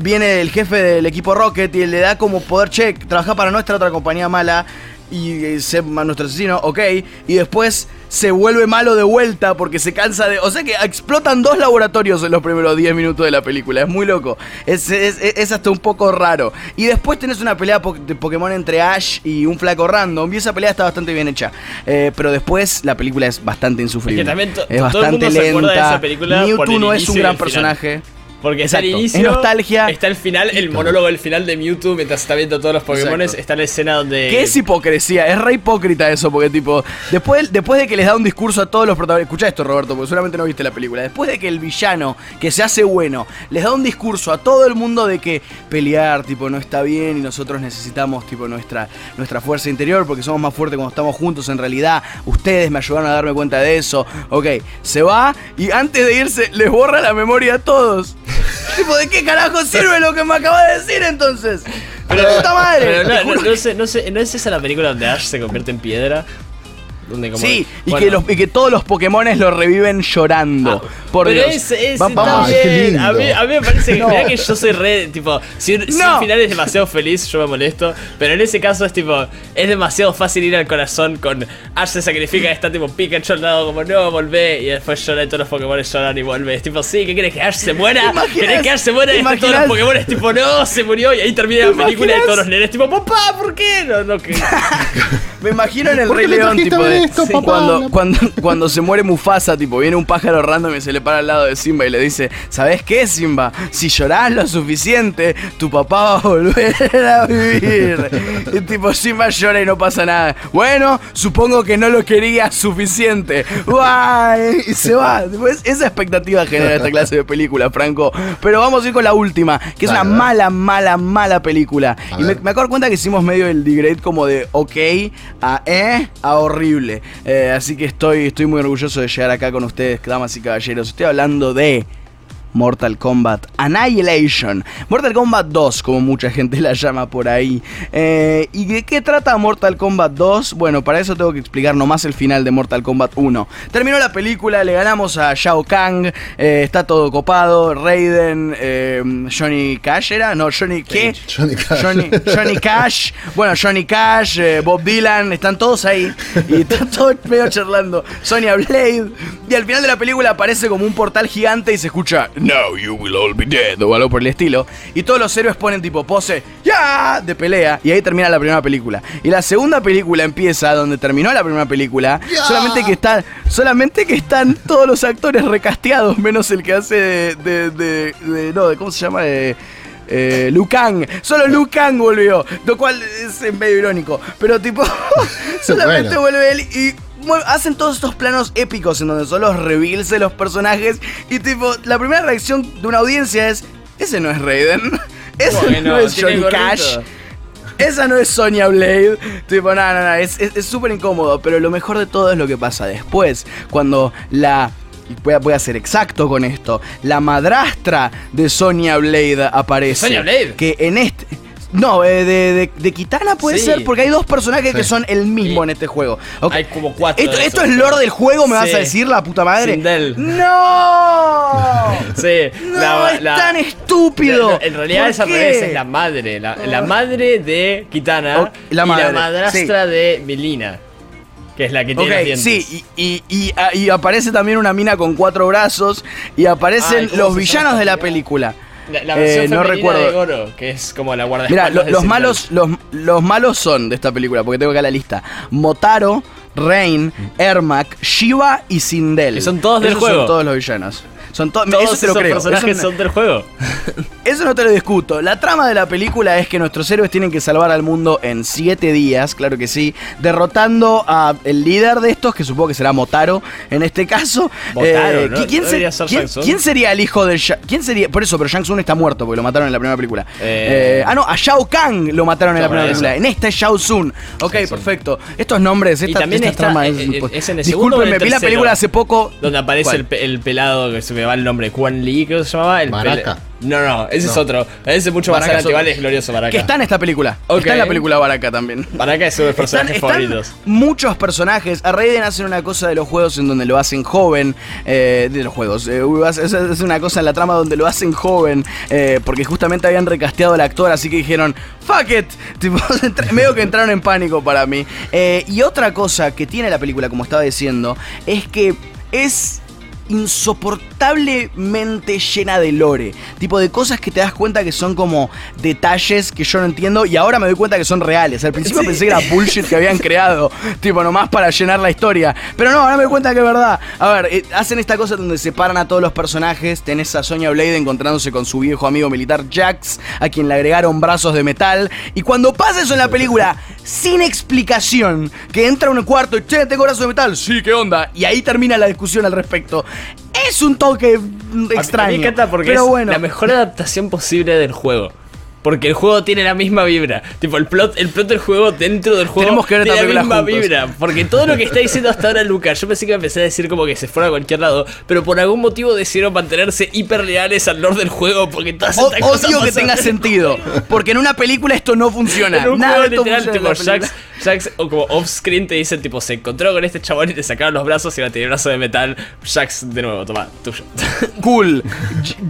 viene el jefe del equipo Rocket y le da como poder check, trabajar para nuestra otra compañía mala y ser nuestro asesino, ok. Y después se vuelve malo de vuelta porque se cansa de. O sea que explotan dos laboratorios en los primeros 10 minutos de la película. Es muy loco. Es, es, hasta un poco raro. Y después tenés una pelea de Pokémon entre Ash y un flaco random. Y esa pelea está bastante bien hecha. Eh, pero después la película es bastante insufrible. Es, bastante lenta. Mewtwo no es un gran personaje. Porque está el inicio. nostalgia. Está el final, el monólogo del final de Mewtwo mientras está viendo todos los Pokémon. Está la escena donde. ¿Qué es hipocresía? Es re hipócrita eso, porque tipo. Después, después de que les da un discurso a todos los protagonistas. Escucha esto, Roberto, porque seguramente no viste la película. Después de que el villano, que se hace bueno, les da un discurso a todo el mundo de que pelear, tipo, no está bien y nosotros necesitamos, tipo, nuestra, nuestra fuerza interior porque somos más fuertes cuando estamos juntos. En realidad, ustedes me ayudaron a darme cuenta de eso. Ok, se va y antes de irse, les borra la memoria a todos. Tipo, ¿de qué carajo sirve lo que me acaba de decir entonces? Pero, puta madre. no, no, sé, no, sé, ¿no es esa la película donde Ash se convierte en piedra? Sí, y, que los, y, que todos los Pokémones lo reviven llorando. Ah, por pero Dios. Es, vamos, bien. A, mí, a mí me parece que, [laughs] que yo soy re, tipo, si, un, final es demasiado feliz, yo me molesto. Pero en ese caso es tipo, es demasiado fácil ir al corazón con Ash se sacrifica y está tipo Pikachu al lado como no, volvé. Y después llora y todos los Pokémon lloran y vuelve. Es tipo, sí, ¿qué quieres que Ash se muera? ¿Querés que Ash se muera? Y todos los Pokémon es tipo, no, se murió. Y ahí termina la película y todos los nenes tipo, papá, ¿por qué? No, no, que. [laughs] me imagino en el Rey León, tipo de cuando, cuando, [laughs] cuando se muere Mufasa, tipo, viene un pájaro random y se le para al lado de Simba y le dice, ¿sabes qué, Simba? Si llorás lo suficiente, tu papá va a volver a vivir. [laughs] Y tipo, Simba llora y no pasa nada. Bueno, supongo que no lo quería suficiente. ¡Guay! Y se va. esa expectativa genera esta clase de película, Franco. Pero vamos a ir con la última, que es una mala, mala, mala película. y me, me acuerdo cuenta que hicimos medio el degrade como de ok a eh a horrible. Eh, así que estoy, estoy muy orgulloso de llegar acá con ustedes, damas y caballeros. Estoy hablando de Mortal Kombat Annihilation. Mortal Kombat 2, como mucha gente la llama por ahí. Eh, ¿Y de qué trata Mortal Kombat 2? Bueno, para eso tengo que explicar nomás el final de Mortal Kombat 1. Terminó la película, le ganamos a Shao Kahn, eh, está todo copado, Raiden, eh, Johnny Cash era, no, Johnny ¿qué? Johnny Cash. Johnny, Cash, bueno, Johnny Cash, Bob Dylan, están todos ahí y están todos medio charlando. Sonya Blade, y al final de la película aparece como un portal gigante y se escucha Now you will all be dead, o algo por el estilo. Y todos los héroes ponen tipo pose, ya, de pelea. Y ahí termina la primera película. Y la segunda película empieza donde terminó la primera película. Solamente que están, solamente que están todos los actores recasteados, menos el que hace de, de, de, no, de cómo se llama, de eh, Lucan. Solo Lucan volvió. Lo cual es medio irónico. Pero tipo, [laughs] [laughs] solamente vuelve él y hacen todos estos planos épicos en donde son los reveals de los personajes y tipo, la primera reacción de una audiencia es, ese no es Raiden, [laughs] ese no es Johnny Cash. esa no es Sonya Blade. Tipo, no, no, no, es súper incómodo. Pero lo mejor de todo es lo que pasa después. Cuando la voy a, voy a, ser exacto con esto, la madrastra de Sonya Blade aparece. ¿Sonya Blade? Que en este... No, eh, de, de, Kitana puede ser, porque hay dos personajes que son el mismo en este juego. Hay como cuatro. ¿Esto, esto es lore del juego, me vas a decir, la puta madre? ¡No! [laughs] sí. No, es tan estúpido. en realidad esa revés es la madre. La, madre de Kitana la y la madrastra de Melina. Que es la que tiene dientes. Sí, y, y, y, aparece también una mina con cuatro brazos. Y aparecen los villanos de la película. La, versión eh, no recuerdo. de Goro, que es como la guardaespaldas. Mira, los, malos, los, los malos son de esta película, porque tengo acá la lista. Motaro, Rain, Ermac, Shiva y Sindel. Que son todos del juego. Son todos los villanos. Son todos esos personajes son del juego. [laughs] Eso no te lo discuto. La trama de la película es que nuestros héroes tienen que salvar al mundo en siete días, claro que sí, derrotando a el líder de estos, que supongo que será Motaro en este caso. Motaro, eh, ¿quién, ¿quién, sería el hijo de ¿Quién sería? Por eso, pero Shang Tsung está muerto porque lo mataron en la primera película. Eh, eh, ah, no, a Shao Kahn lo mataron en la primera película. En esta es Shao Tsung. Ok, perfecto. Estos nombres, esta, y también esta trama es, es, en el segundo me vi la película hace poco. Donde aparece el, el, pelado que se me va el nombre, Quan Lee, que se llamaba. El Baraka. No, no, ese es otro. Ese es mucho más adelante, vale, es glorioso Baraka. Que está en esta película. Está en la película Baraka también. Baraka es uno de los personajes favoritos. muchos personajes. A Raiden hacen una cosa de los juegos en donde lo hacen joven. Eh, de los juegos. Eh, es una cosa en la trama donde lo hacen joven. Eh, porque justamente habían recasteado al actor, así que dijeron, fuck it. [laughs] Tipo, [laughs] medio que entraron en pánico para mí. y otra cosa que tiene la película, como estaba diciendo, es que es insoportablemente llena de lore. Tipo de cosas que te das cuenta que son como detalles que yo no entiendo y ahora me doy cuenta que son reales. Al principio pensé que era bullshit que habían creado, [laughs] tipo nomás para llenar la historia. Pero no, ahora me doy cuenta que es verdad. A ver, eh, hacen esta cosa donde separan a todos los personajes. Tenés a Sonya Blade encontrándose con su viejo amigo militar Jax, a quien le agregaron brazos de metal. Y cuando pasa eso en la película, sin explicación, que entra a un cuarto y che, tengo brazos de metal, sí, ¿qué onda? Y ahí termina la discusión al respecto. Es un toque extraño. me encanta porque es la mejor adaptación posible del juego. Porque el juego tiene la misma vibra. Tipo, el plot, el plot del juego dentro del juego Tenemos que ver tiene la misma vibra. Porque todo lo que está diciendo hasta ahora Lucas, yo pensé que empecé a decir como que se fuera a cualquier lado, pero por algún motivo decidieron mantenerse hiper leales al lore del juego porque todas estas o, Odio que tenga sentido. Porque en una película esto no funciona. En un Nada juego literal, tipo, Jax, Jax, o como off-screen te dicen, tipo, se encontró con este chabón y te sacaron los brazos y ahora tiene brazo de metal. Jax, de nuevo, toma, tuyo. [laughs] Cool.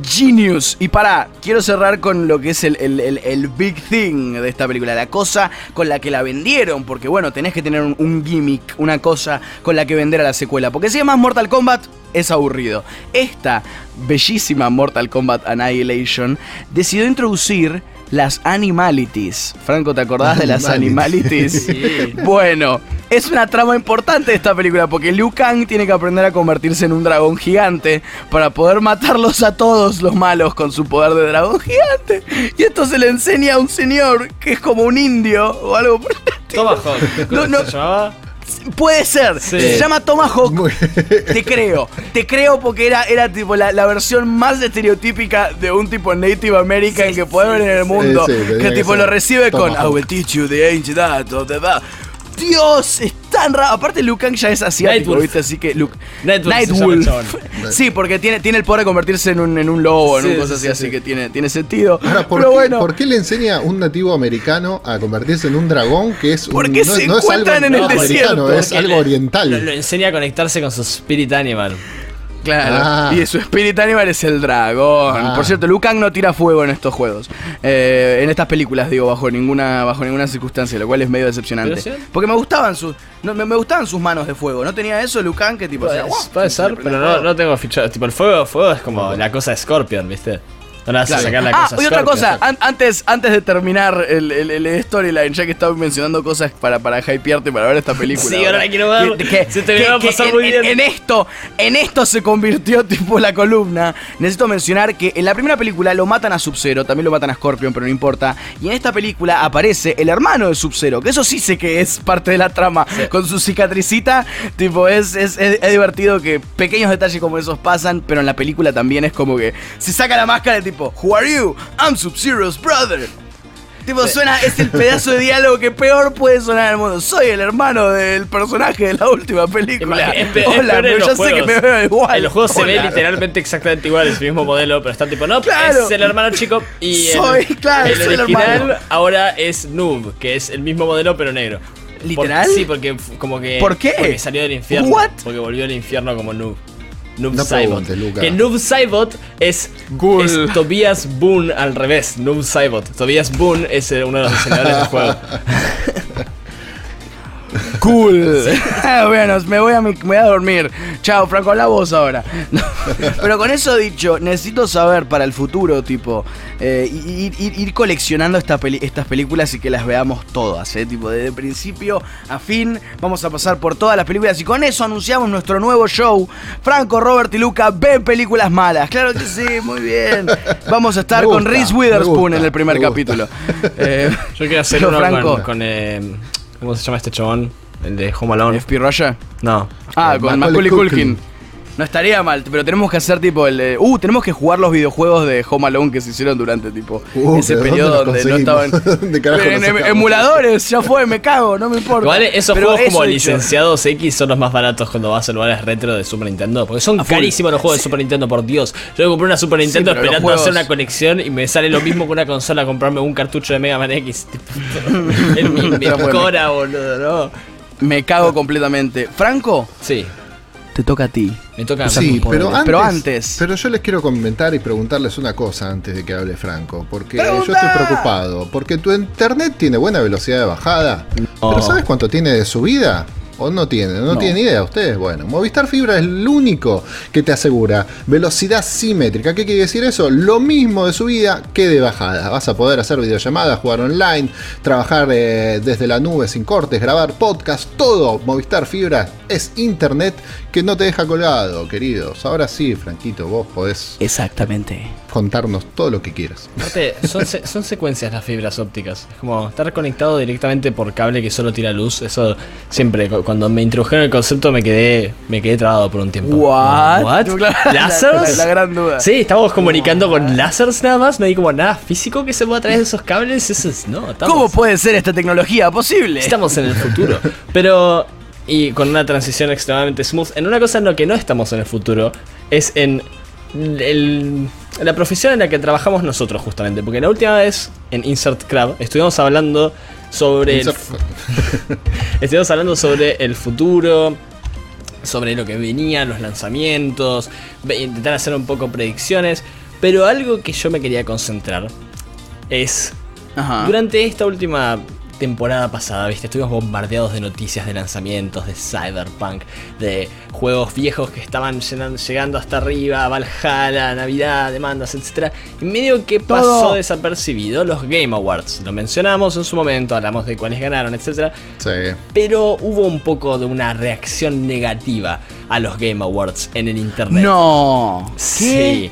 Genius. Y para, quiero cerrar con lo que es el, el, el big thing de esta película, la cosa con la que la vendieron, porque bueno, tenés que tener un, gimmick, una cosa con la que vender a la secuela, porque si es más Mortal Kombat, es aburrido. Esta bellísima Mortal Kombat Annihilation decidió introducir las animalities. Franco, ¿te acordás de las animalities? [laughs] Bueno, es una trama importante de esta película porque Liu Kang tiene que aprender a convertirse en un dragón gigante para poder matarlos a todos los malos con su poder de dragón gigante. Y esto se le enseña a un señor que es como un indio o algo por el no, se llamaba? Puede ser. Se llama Tomahawk. Te creo. Te creo porque era, era tipo la, versión más estereotípica de un tipo Native American que puede ver en el mundo. que tipo lo recibe con I will teach you the ancient art of the Dios, es tan raro. Aparte, Luke Kang ya es asiático, ¿viste? Así que Luke. Nightwolf. [laughs] sí, porque tiene, tiene el poder de convertirse en un, en un lobo, en un cosa así, así que tiene, tiene sentido. Ahora, ¿por, Pero qué, bueno. ¿por qué le enseña un nativo americano a convertirse en un dragón que es un. Porque no, se no es algo en el desierto. Es algo oriental. Lo, lo, enseña a conectarse con su spirit animal. Claro. Ah. Y su Spirit Animal es el dragón. Ah. Por cierto, Lucan no tira fuego en estos juegos. Eh, en estas películas, digo, bajo ninguna, bajo ninguna circunstancia, lo cual es medio decepcionante. Porque me gustaban sus. me, gustaban sus manos de fuego. No tenía eso, Lucan, que tipo. Puede, puede ser, pero no, no, tengo fichado. Tipo, el fuego, fuego es como la cosa de Scorpion, ¿viste? Ah, y otra cosa, antes, antes de terminar el, el, storyline, ya que estaba mencionando cosas para, para hypearte para ver esta película. Sí, ahora la quiero ver. se te va a pasar muy bien. En, esto, en esto se convirtió [laughs] tipo la columna. Necesito mencionar que en la primera película lo matan a Sub-Zero, también lo matan a Scorpion, pero no importa. Y en esta película aparece el hermano de Sub-Zero, que eso sí sé que es parte de la trama. Con su cicatricita, tipo, es, es, es, divertido que pequeños detalles como esos pasan, pero en la película también es como que se saca la máscara de tipo Who are you? I'm Sub-Zero's brother. Tipo, suena, es el pedazo de diálogo que peor puede sonar en el mundo. Soy el hermano del personaje de la última película. Es, es, Hola, pero ya sé que me veo igual. En los juegos se ve literalmente exactamente igual, es el mismo modelo, pero está tipo, no, Claro. es el hermano chico. Y Soy, el, claro, el soy el hermano. ahora es Noob, que es el mismo modelo pero negro. ¿Literal? Por- sí, porque como que. ¿Por qué? Porque salió del infierno. What? Porque volvió al infierno como Noob. Noob No Saibot. Que Noob Saibot es Tobias Boone al revés. Noob Saibot. Tobias Boone es eh, uno de los diseñadores del juego. [laughs] Cool. Ah, bueno, me voy, a, me voy a dormir. Chao, Franco, habla vos ahora. [laughs] No, Pero con eso dicho, necesito saber para el futuro, tipo, eh, ir, ir- ir coleccionando esta peli- estas películas y que las veamos todas, ¿eh? Tipo, desde principio a fin, vamos a pasar por todas las películas y con eso anunciamos nuestro nuevo show. Franco, Robert y Luca ven películas malas. Claro que sí, muy bien. Vamos a estar con Reese Witherspoon gusta, en el primer capítulo. [laughs] Eh, Yo quiero hacer uno Franco. con. con, eh, ¿Cómo se llama este chabón? El de Home Alone. FP Roger. No. Ah, Con con Macaulay Culkin. No estaría mal, pero tenemos que hacer tipo el. de- Uh, tenemos que jugar los videojuegos de Home Alone que se hicieron durante tipo Uh, ese periodo ¿dónde donde no estaban. [laughs] carajo en em- emuladores, ya fue, me cago, no me importa. Igual esos Pero juegos como eso licenciados X son los más baratos cuando vas a lugares retro de Super Nintendo. Porque son carísimos los juegos de Super Nintendo, por Dios. Yo me compré una Super Nintendo esperando juegos- hacer una conexión y me sale lo mismo que una consola comprarme un cartucho de Mega Man X. [laughs] en mi, cora, boludo, ¿no? Me cago completamente. Franco, Sí, te toca a ti. me toca Sí, poder. pero antes, Pero antes. Pero yo les quiero comentar y preguntarles una cosa antes de que hable Franco. Porque ¡Pregunta! yo estoy preocupado. Porque tu internet tiene buena velocidad de bajada. No. Pero ¿sabes cuánto tiene de subida? ¿O no tiene? ¿No, No. tienen idea ustedes? Bueno, Movistar Fibra es el único que te asegura velocidad simétrica. ¿Qué quiere decir eso? Lo mismo de subida que de bajada. Vas a poder hacer videollamadas, jugar online, trabajar eh, desde la nube sin cortes, grabar podcast, todo. Movistar Fibra es internet que no te deja colgado, queridos. Ahora sí, Franquito, vos podés Exactamente. contarnos todo lo que quieras. Aparte, son, se- son secuencias las fibras ópticas. Es como estar conectado directamente por cable que solo tira luz. Eso siempre, cu- cuando me introdujeron el concepto, me quedé, me quedé trabado por un tiempo. What? What? La- ¿Láseres? la- la gran duda. Sí, estamos comunicando con láseres nada más. No hay como nada físico que se pueda a través de esos cables. Eso es, no, estamos, ¿Cómo puede ser esta tecnología posible? estamos en el futuro. Pero, y con una transición extremadamente smooth. En una cosa en lo que no estamos en el futuro es en el- la profesión en la que trabajamos nosotros, justamente. Porque la última vez en Insert Crab estuvimos hablando sobre. el [laughs] Estuvimos hablando sobre el futuro, sobre lo que venía, los lanzamientos, intentar hacer un poco predicciones, pero algo que yo me quería concentrar es Ajá. durante esta última temporada pasada, viste, estuvimos bombardeados de noticias de lanzamientos, de Cyberpunk, de juegos viejos que estaban llegando hasta arriba, Valhalla, Navidad, demandas, etc. Y medio que pasó Todo. desapercibido los Game Awards. Lo mencionamos en su momento, hablamos de cuáles ganaron, etc. Sí. Pero hubo un poco de una reacción negativa a los Game Awards en el internet. No. Sí.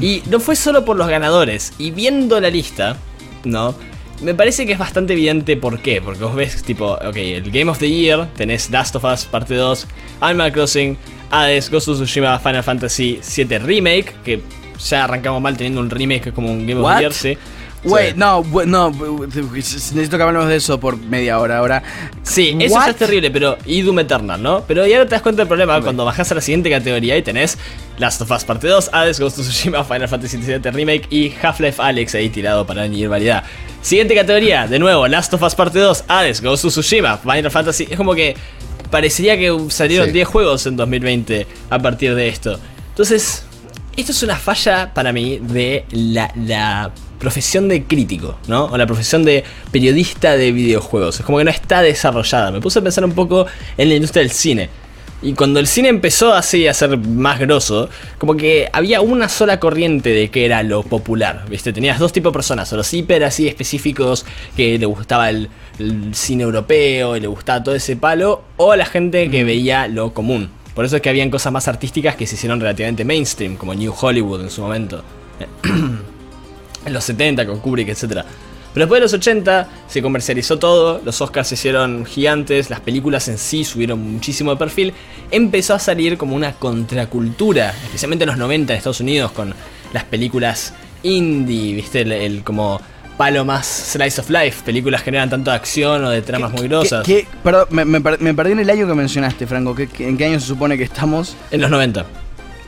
Y no fue solo por los ganadores. Y viendo la lista, ¿no? Me parece que es bastante evidente por qué. Porque vos ves, tipo, ok, el Game of the Year, tenés Last of Us parte 2, Animal Crossing, Hades, Ghost of Tsushima, Final Fantasy 7 Remake, que ya arrancamos mal teniendo un remake como un Game of the Year, Wait, Sí. no, no, necesito que hablemos de eso por media hora ahora. Sí, eso What? ya es terrible, pero. Y Doom Eternal, ¿no? Pero ya no te das cuenta del problema cuando bajas a la siguiente categoría y tenés Last of Us Parte 2, Hades, Ghost of Tsushima, Final Fantasy VII Remake y Half-Life Alex ahí tirado para añadir variedad. Siguiente categoría, de nuevo, Last of Us Parte 2, Hades, Ghost of Tsushima, Final Fantasy. Es como que parecería que salieron Sí. 10 juegos en 2020 a partir de esto. Entonces, esto es una falla para mí de la, la profesión de crítico, ¿no? O la profesión de periodista de videojuegos. Es como que no está desarrollada. Me puse a pensar un poco en la industria del cine. Y cuando el cine empezó así a ser más grosso, como que había una sola corriente de que era lo popular, ¿viste? Tenías dos tipos de personas, o los hiper así específicos que le gustaba el, el cine europeo y le gustaba todo ese palo, o la gente que veía lo común. Por eso es que habían cosas más artísticas que se hicieron relativamente mainstream, como New Hollywood en su momento. [clears throat] en los 70 con Kubrick, etc. Pero después de los 80 se comercializó todo, los Oscars se hicieron gigantes, las películas en sí subieron muchísimo de perfil, empezó a salir como una contracultura, especialmente en los 90 en Estados Unidos con las películas indie, viste, el, el como palo más slice of life, películas que no eran tanto de acción o de tramas muy grosas. perdón, me, perdí en el año que mencionaste, Franco. ¿En qué año se supone que estamos? En los 90.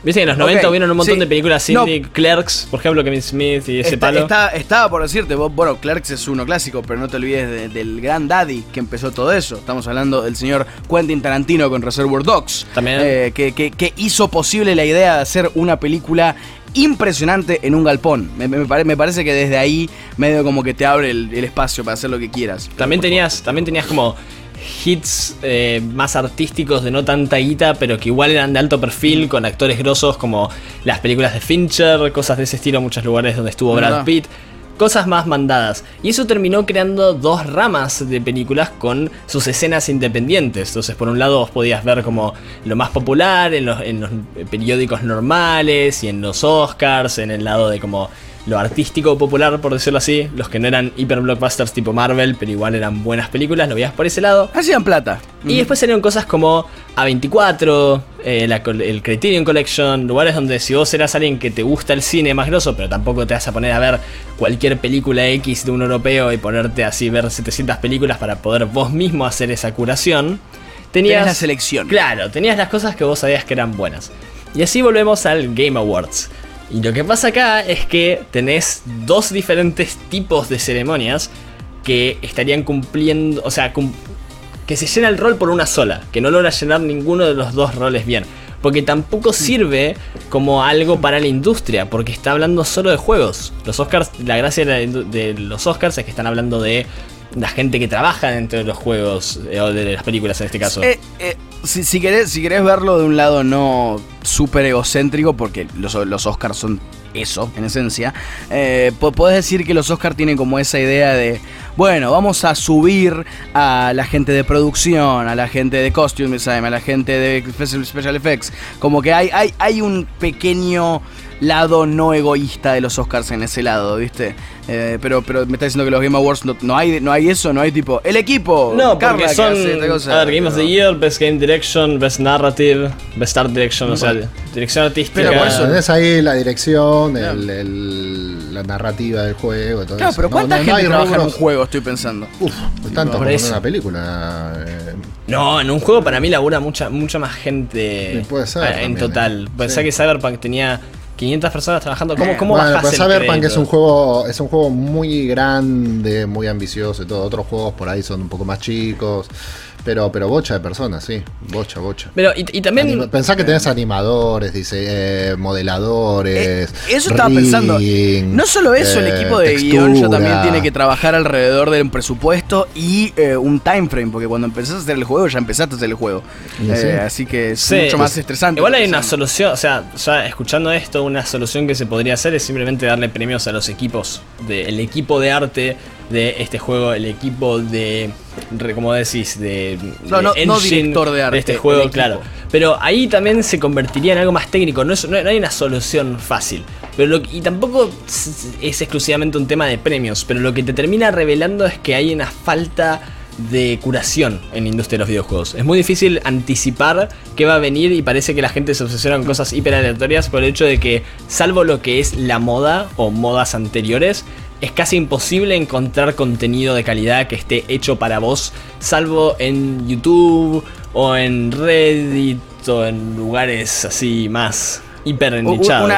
Viste que en los 90 hubieron un montón de películas Cindy, Clerks, por ejemplo, Kevin Smith y ese palo. estaba por decirte, bueno, Clerks es uno clásico, pero no te olvides del gran Daddy que empezó todo eso. Estamos hablando del señor Quentin Tarantino con Reservoir Dogs. También. Eh, que, hizo posible la idea de hacer una película impresionante en un galpón. Me, parece que desde ahí medio como que te abre el, el espacio para hacer lo que quieras. También tenías, también tenías como hits eh, más artísticos de no tanta guita, pero que igual eran de alto perfil, con actores grosos como las películas de Fincher, cosas de ese estilo en muchos lugares donde estuvo Brad Pitt. Cosas más mandadas. Y eso terminó creando dos ramas de películas con sus escenas independientes. Entonces, por un lado, vos podías ver como lo más popular en los, en los periódicos normales y en los Oscars, en el lado de como lo artístico popular, por decirlo así, los que no eran hiper blockbusters tipo Marvel, pero igual eran buenas películas, lo veías por ese lado. Hacían plata. Y después salieron cosas como A24, eh, el Criterion Collection, lugares donde si vos eras alguien que te gusta el cine más grosso, pero tampoco te vas a poner a ver cualquier película X de un europeo y ponerte así ver 700 películas para poder vos mismo hacer esa curación. Tenías la selección. Claro, tenías las cosas que vos sabías que eran buenas. Y así volvemos al Game Awards. Y lo que pasa acá es que tenés dos diferentes tipos de ceremonias que estarían cumpliendo, o sea, que se llena el rol por una sola, que no logra llenar ninguno de los dos roles bien. Porque tampoco mm. sirve como algo para la industria, porque está hablando solo de juegos. Los Oscars, la gracia de los Oscars es que están hablando de la gente que trabaja dentro de los juegos eh, o de las películas en este caso. Eh, eh, si, si, querés, si querés verlo de un lado no súper egocéntrico, porque los, los Oscars son eso, en esencia, eh, podés decir que los Oscars tienen como esa idea de, bueno, vamos a subir a la gente de producción, a la gente de costume design, a la gente de special effects, como que hay, hay, hay un pequeño lado no egoísta de los Oscars en ese lado, ¿viste? Eh, pero, pero me está diciendo que los Game Awards no, hay, no hay eso, no hay tipo, el equipo. No, porque son a ver, Game of the Year, Best Game Direction, Best Narrative, Best Art Direction, o sea, dirección artística. Pero por eso tenés ahí la dirección, la narrativa del juego, todo claro, pero ¿cuánta gente trabaja en un juego? Estoy pensando. Uf, tanto como en una película. Eh. No, en un juego para mí labura mucha, mucha más gente. Puede ser. Eh, en total. Pensé que Cyberpunk tenía 500 personas trabajando. ¿Cómo, cómo bueno, pues Cyberpunk es un juego es un juego muy grande, muy ambicioso y todo. Otros juegos por ahí son un poco más chicos. Pero, pero bocha de personas, sí. Bocha, bocha. Pero, y, también. pensá que tenés animadores, dice, eh, modeladores. Eh, eso estaba pensando. No solo eso, el equipo de guion ya también tiene que trabajar alrededor de un presupuesto y eh, un time frame, porque cuando empezás a hacer el juego, ya empezaste a hacer el juego. Así que es mucho más estresante. Igual hay una solución, o sea, ya escuchando esto, una solución que se podría hacer es simplemente darle premios a los equipos, de, el equipo de arte de este juego, el equipo de, como decís, de, no, no, no director de arte. De este juego, claro. Pero ahí también se convertiría en algo más técnico, no, es, no, hay una solución fácil. Pero y tampoco es exclusivamente un tema de premios, pero lo que te termina revelando es que hay una falta de curación en la industria de los videojuegos. Es muy difícil anticipar qué va a venir y parece que la gente se obsesiona con cosas hiper aleatorias por el hecho de que, salvo lo que es la moda o modas anteriores, es casi imposible encontrar contenido de calidad que esté hecho para vos, salvo en YouTube o en Reddit o en lugares así más hiper nichados.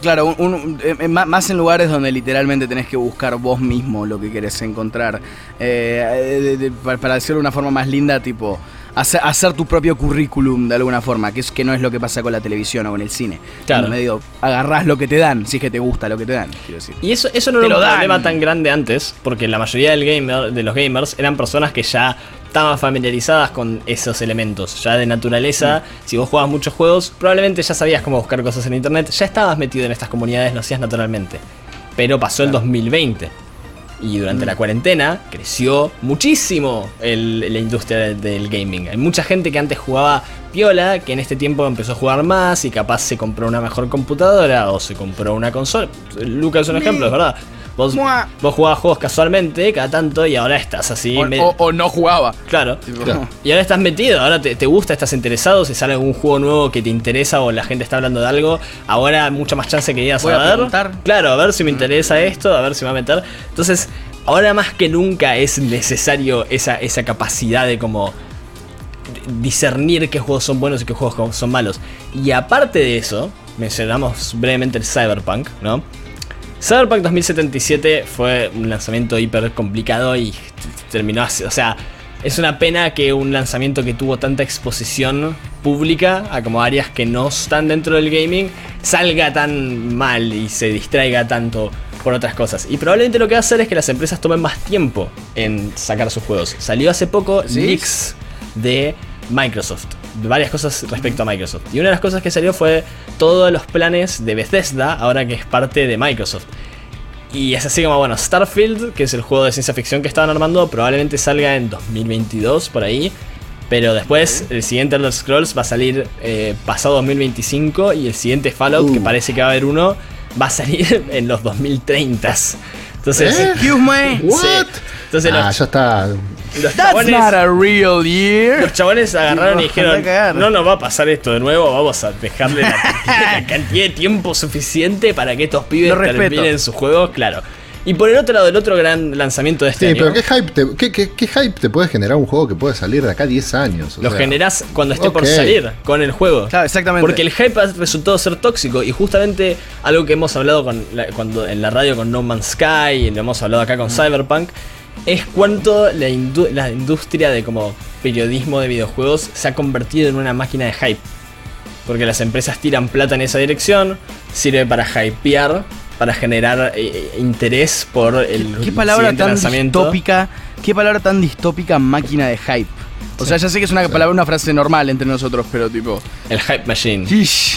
claro, eh, eh, más en lugares donde literalmente tenés que buscar vos mismo lo que querés encontrar. Eh, para decirlo de una forma más linda, tipo hacer, tu propio currículum de alguna forma, que es que no es lo que pasa con la televisión o con el cine. Claro. medio agarrás lo que te dan, si es que te gusta lo que te dan, quiero decir. Y eso, eso no era un problema tan grande antes, porque la mayoría del gamer, de los gamers eran personas que ya estaban familiarizadas con esos elementos, ya de naturaleza. Mm. Si vos jugabas muchos juegos, probablemente ya sabías cómo buscar cosas en internet, ya estabas metido en estas comunidades, lo hacías naturalmente. Pero pasó el 2020 y durante la mm. cuarentena creció muchísimo la industria del, gaming. Hay mucha gente que antes jugaba piola, que en este tiempo empezó a jugar más y capaz se compró una mejor computadora o se compró una consola. Lucas es un ejemplo, es verdad. Vos, vos jugabas juegos casualmente cada tanto y ahora estás así. O, no jugaba. Claro. Y ahora estás metido, ahora te, gusta, estás interesado. Si sale algún juego nuevo que te interesa o la gente está hablando de algo, ahora hay mucha más chance que digas a, ver. Claro, a ver si me interesa esto, a ver si me va a meter. Entonces, ahora más que nunca es necesario esa, esa capacidad de como discernir qué juegos son buenos y qué juegos son malos. Y aparte de eso, mencionamos brevemente el Cyberpunk, ¿no? Cyberpunk 2077 fue un lanzamiento hiper complicado y terminó así. O sea, es una pena que un lanzamiento que tuvo tanta exposición pública a como áreas que no están dentro del gaming salga tan mal y se distraiga tanto por otras cosas. Y probablemente lo que va a hacer es que las empresas tomen más tiempo en sacar sus juegos. Salió hace poco leaks de Microsoft. Varias cosas respecto a Microsoft. Y una de las cosas que salió fue todos los planes de Bethesda, ahora que es parte de Microsoft. Y es así como, bueno, Starfield, que es el juego de ciencia ficción que estaban armando, probablemente salga en 2022 por ahí. Pero después el siguiente Elder Scrolls va a salir eh, pasado 2025 y el siguiente Fallout, que uh. parece que va a haber uno, va a salir [laughs] en los 2030. Entonces, ¿Eh? Excuse me. What? Entonces ah, ya está. Los That's not a real year. Los chabones agarraron y dijeron: No nos va a pasar esto de nuevo, vamos a dejarle la, [laughs] cantidad de tiempo suficiente para que estos pibes terminen sus juegos, claro. Y por el otro lado, el otro gran lanzamiento de este sí, pero ¿qué hype, te, qué, hype te puede generar un juego que puede salir de acá 10 años? lo generás cuando esté por salir con el juego. Claro, exactamente. Porque el hype ha resultado ser tóxico y justamente algo que hemos hablado con cuando, en la radio con No Man's Sky y lo hemos hablado acá con Cyberpunk es cuánto la, industria de como periodismo de videojuegos se ha convertido en una máquina de hype. Porque las empresas tiran plata en esa dirección, sirve para hypear, para generar eh, interés por el ¿Qué, qué palabra tan distópica, qué palabra tan distópica máquina de hype. O sea, ya sé que es una palabra, una frase normal entre nosotros, pero tipo. El hype machine.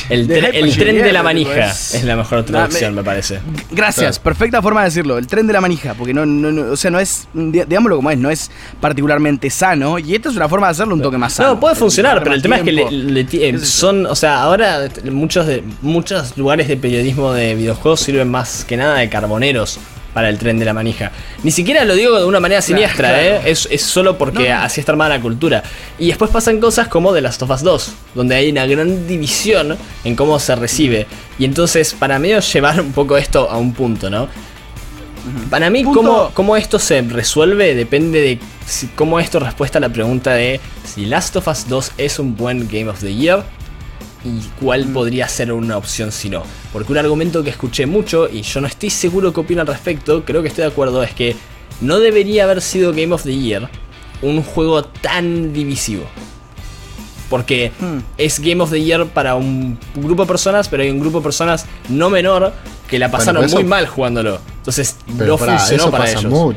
El, tren de la manija es la mejor traducción, me, parece. Gracias, perfecta forma de decirlo. El tren de la manija, porque no, no, o sea, no es, digámoslo como es, no es particularmente sano. Y esta es una forma de hacerlo un toque más sano. No, puede funcionar, pero el tema es que le, eh, son, o sea, ahora muchos de muchos lugares de periodismo de videojuegos sirven más que nada de carboneros para el tren de la manija. Ni siquiera lo digo de una manera siniestra, ¿eh? Es, solo porque así está armada la cultura. Y después pasan cosas como The Last of Us 2, donde hay una gran división en cómo se recibe. Y entonces, para mí, llevar un poco esto a un punto, ¿no? Para mí, cómo, cómo, esto se resuelve depende de cómo esto respuesta a la pregunta de si Last of Us 2 es un buen Game of the Year y cuál mm. podría ser una opción si no. Porque un argumento que escuché mucho y yo no estoy seguro qué opino al respecto, creo que estoy de acuerdo, es que no debería haber sido Game of the Year un juego tan divisivo. Porque hmm. es Game of the Year para un grupo de personas, pero hay un grupo de personas no menor que la pasaron muy mal jugándolo. Entonces no funcionó para ellos.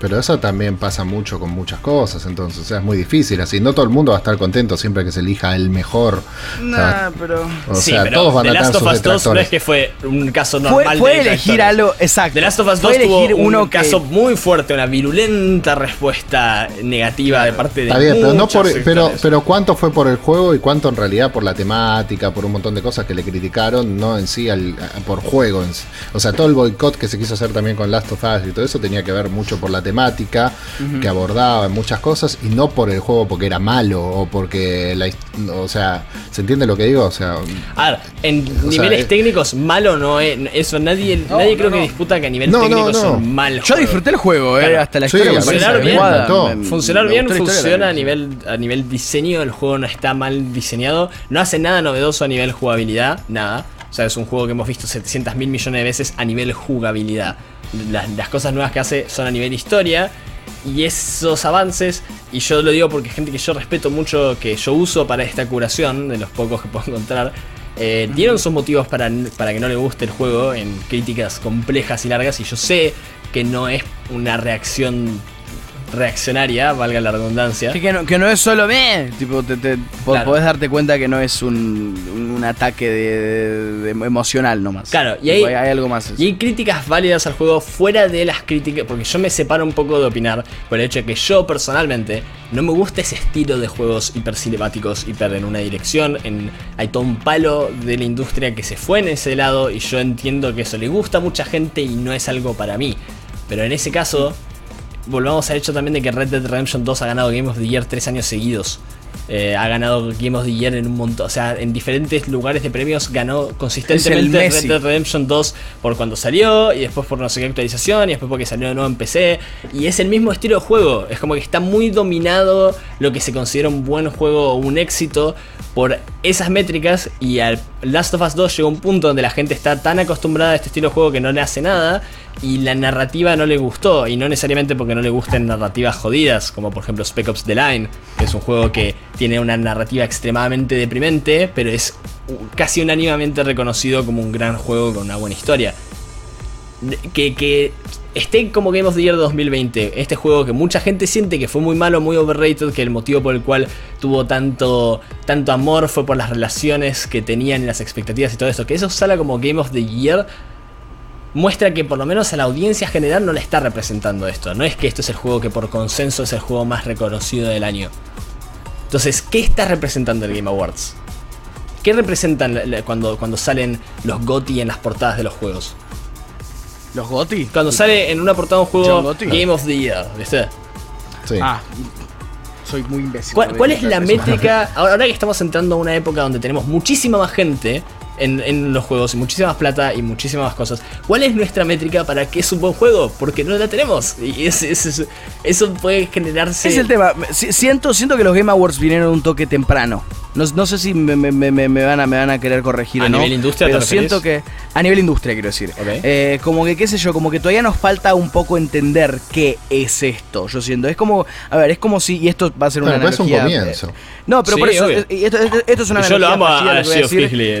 Pero eso también pasa mucho con muchas cosas, entonces, o sea, es muy difícil. Así, no todo el mundo va a estar contento siempre que se elija el mejor. Nah, pero. O sea, todos van a tener sus of 2 no es que fue un caso normal fue, elegir algo, exacto. The Last of Us 2 tuvo uno un caso muy fuerte, una virulenta respuesta negativa de parte de. Está bien, pero, no por, pero, pero cuánto fue por el juego y cuánto en realidad por la temática, por un montón de cosas que le criticaron, no en sí al, por juego. O sea, todo el boicot que se quiso hacer también con Last of Us y todo eso tenía que ver mucho por la temática que abordaba muchas cosas y no por el juego porque era malo o porque la, o sea, ¿se entiende lo que digo? O sea, a ver, en niveles técnicos malo no es eso nadie nadie creo que disputa que a nivel técnico son mal. Yo disfruté el juego, eh, hasta la historia funcionar bien, funcionar bien funciona a nivel a nivel diseño, el juego no está mal diseñado, no hace nada novedoso a nivel jugabilidad, nada. O sea, es un juego que hemos visto 700 mil millones de veces a nivel jugabilidad las, cosas nuevas que hace son a nivel historia. Y esos avances, y yo lo digo porque gente que yo respeto mucho, que yo uso para esta curación, de los pocos que [laughs] puedo encontrar, eh, dieron sus motivos para, para que no le guste el juego en críticas complejas y largas. Y yo sé que no es una reacción reaccionaria, valga la redundancia. Que, no, es solo me, tipo, te, podés darte cuenta que no es un, un ataque de, emocional nomás. Claro, y hay, algo más. Y hay críticas válidas al juego fuera de las críticas, porque yo me separo un poco de opinar por el hecho de que yo personalmente no me gusta ese estilo de juegos hiper cinemáticos, hiper en una dirección, en, hay todo un palo de la industria que se fue en ese lado y yo entiendo que eso le gusta a mucha gente y no es algo para mí. Pero en ese caso, volvamos al hecho también de que Red Dead Redemption 2 ha ganado Game of the Year tres años seguidos. Eh, ha ganado Game of the Year en un montón, o sea, en diferentes lugares de premios ganó consistentemente Red Dead Redemption 2 por cuando salió y después por no sé qué actualización y después porque salió de nuevo en PC y es el mismo estilo de juego, es como que está muy dominado lo que se considera un buen juego o un éxito por esas métricas y al Last of Us 2 llegó un punto donde la gente está tan acostumbrada a este estilo de juego que no le hace nada y la narrativa no le gustó, y no necesariamente porque no le gusten narrativas jodidas, como por ejemplo Spec Ops The Line, que es un juego que tiene una narrativa extremadamente deprimente, pero es casi unánimamente reconocido como un gran juego con una buena historia. Que, esté como Game of the Year 2020, este juego que mucha gente siente que fue muy malo, muy overrated, que el motivo por el cual tuvo tanto, tanto amor fue por las relaciones que tenían y las expectativas y todo eso, que eso salga como Game of the Year muestra que por lo menos a la audiencia general no le está representando esto. No es que esto es el juego que por consenso es el juego más reconocido del año. Entonces, ¿qué está representando el Game Awards? ¿Qué representan cuando, cuando salen los GOTY en las portadas de los juegos? ¿Los GOTY? Cuando sale en una portada un juego Game of the Year, ¿viste? Sí. Ah, soy muy imbécil. ¿Cuál, es la métrica? Ahora que estamos entrando a una época donde tenemos muchísima más gente en, los juegos y muchísima más plata y muchísimas cosas. ¿Cuál es nuestra métrica para que es un buen juego? Porque no la tenemos. Y eso puede generarse. Es el tema. Siento, siento que los Game Awards vinieron un toque temprano. No, sé si me, van a, me van a querer corregir ¿A o no. ¿A nivel industria? Pero siento que. A nivel industria, quiero decir. Eh, como que, qué sé yo, como que todavía nos falta un poco entender qué es esto. Yo siento. Es como. A ver, es como si. Y esto va a ser una analogía. un comienzo. no, pero por eso. Esto, es una Yo lo amo a,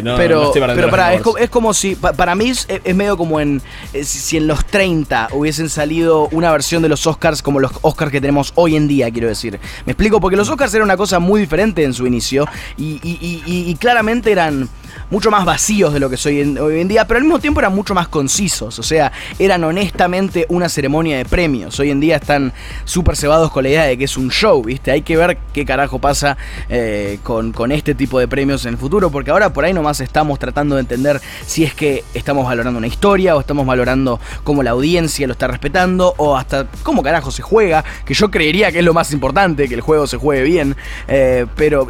no, pero, pero para, es, como si. Para mí es, medio como en. Eh, si en los 30 hubiesen salido una versión de los Oscars como los Oscars que tenemos hoy en día, quiero decir. Me explico, porque los Oscars eran una cosa muy diferente en su inicio y, claramente eran mucho más vacíos de lo que soy hoy en día, pero al mismo tiempo eran mucho más concisos, o sea, eran honestamente una ceremonia de premios. Hoy en día están súper cebados con la idea de que es un show, ¿viste? Hay que ver qué carajo pasa eh, con, este tipo de premios en el futuro, porque ahora por ahí nomás estamos tratando de entender si es que estamos valorando una historia o estamos valorando cómo la audiencia lo está respetando o hasta cómo carajo se juega, que yo creería que es lo más importante, que el juego se juegue bien, eh, pero,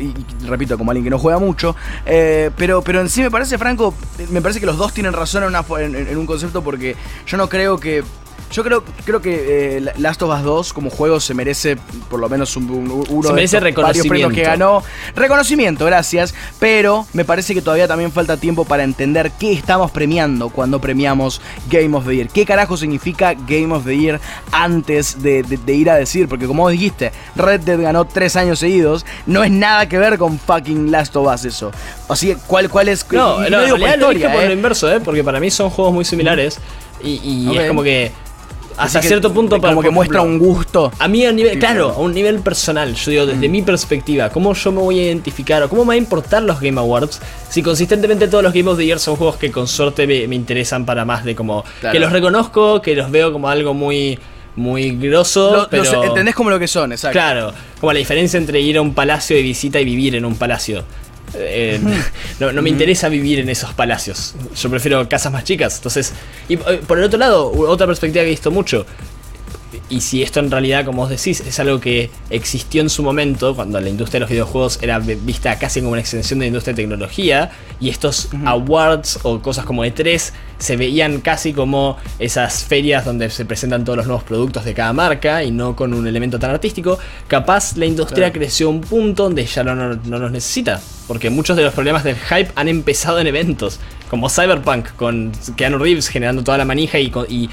como alguien que no juega mucho, eh, pero, pero en sí me parece, Franco, me parece que los dos tienen razón en un concepto porque yo no creo que yo creo, creo que eh, Last of Us 2 como juego se merece por lo menos un, uno de los varios premios que ganó. Reconocimiento, gracias. Pero me parece que todavía también falta tiempo para entender qué estamos premiando cuando premiamos Game of the Year. ¿Qué carajo significa Game of the Year antes de, ir a decir? Porque como vos dijiste, Red Dead ganó tres años seguidos. No es nada que ver con fucking Last of Us eso. Así, ¿cuál, cuál es? No, no, digo por lo dije por lo ¿eh? inverso, ¿eh? Porque para mí son juegos muy similares. Y, es como que hasta cierto punto como que muestra un gusto. A mí a nivel, claro, a un nivel personal, yo digo desde mm. mi perspectiva, cómo yo me voy a identificar o cómo me va a importar los Game Awards si consistentemente todos los Game of the Year son juegos que con suerte me, interesan para más de como que los reconozco, que los veo como algo muy muy grosso. pero... entendés como lo que son, exacto. Claro, como la diferencia entre ir a un palacio de visita y vivir en un palacio. Eh, [laughs] no, me interesa vivir en esos palacios. Yo prefiero casas más chicas. Entonces, y eh, por el otro lado, otra perspectiva que he visto mucho y si esto en realidad, como vos decís, es algo que existió en su momento, cuando la industria de los videojuegos era vista casi como una extensión de la industria de tecnología, y estos awards o cosas como E3 se veían casi como esas ferias donde se presentan todos los nuevos productos de cada marca y no con un elemento tan artístico, capaz la industria creció a un punto donde ya no, no, los necesita, porque muchos de los problemas del hype han empezado en eventos, como Cyberpunk, con Keanu Reeves generando toda la manija y, y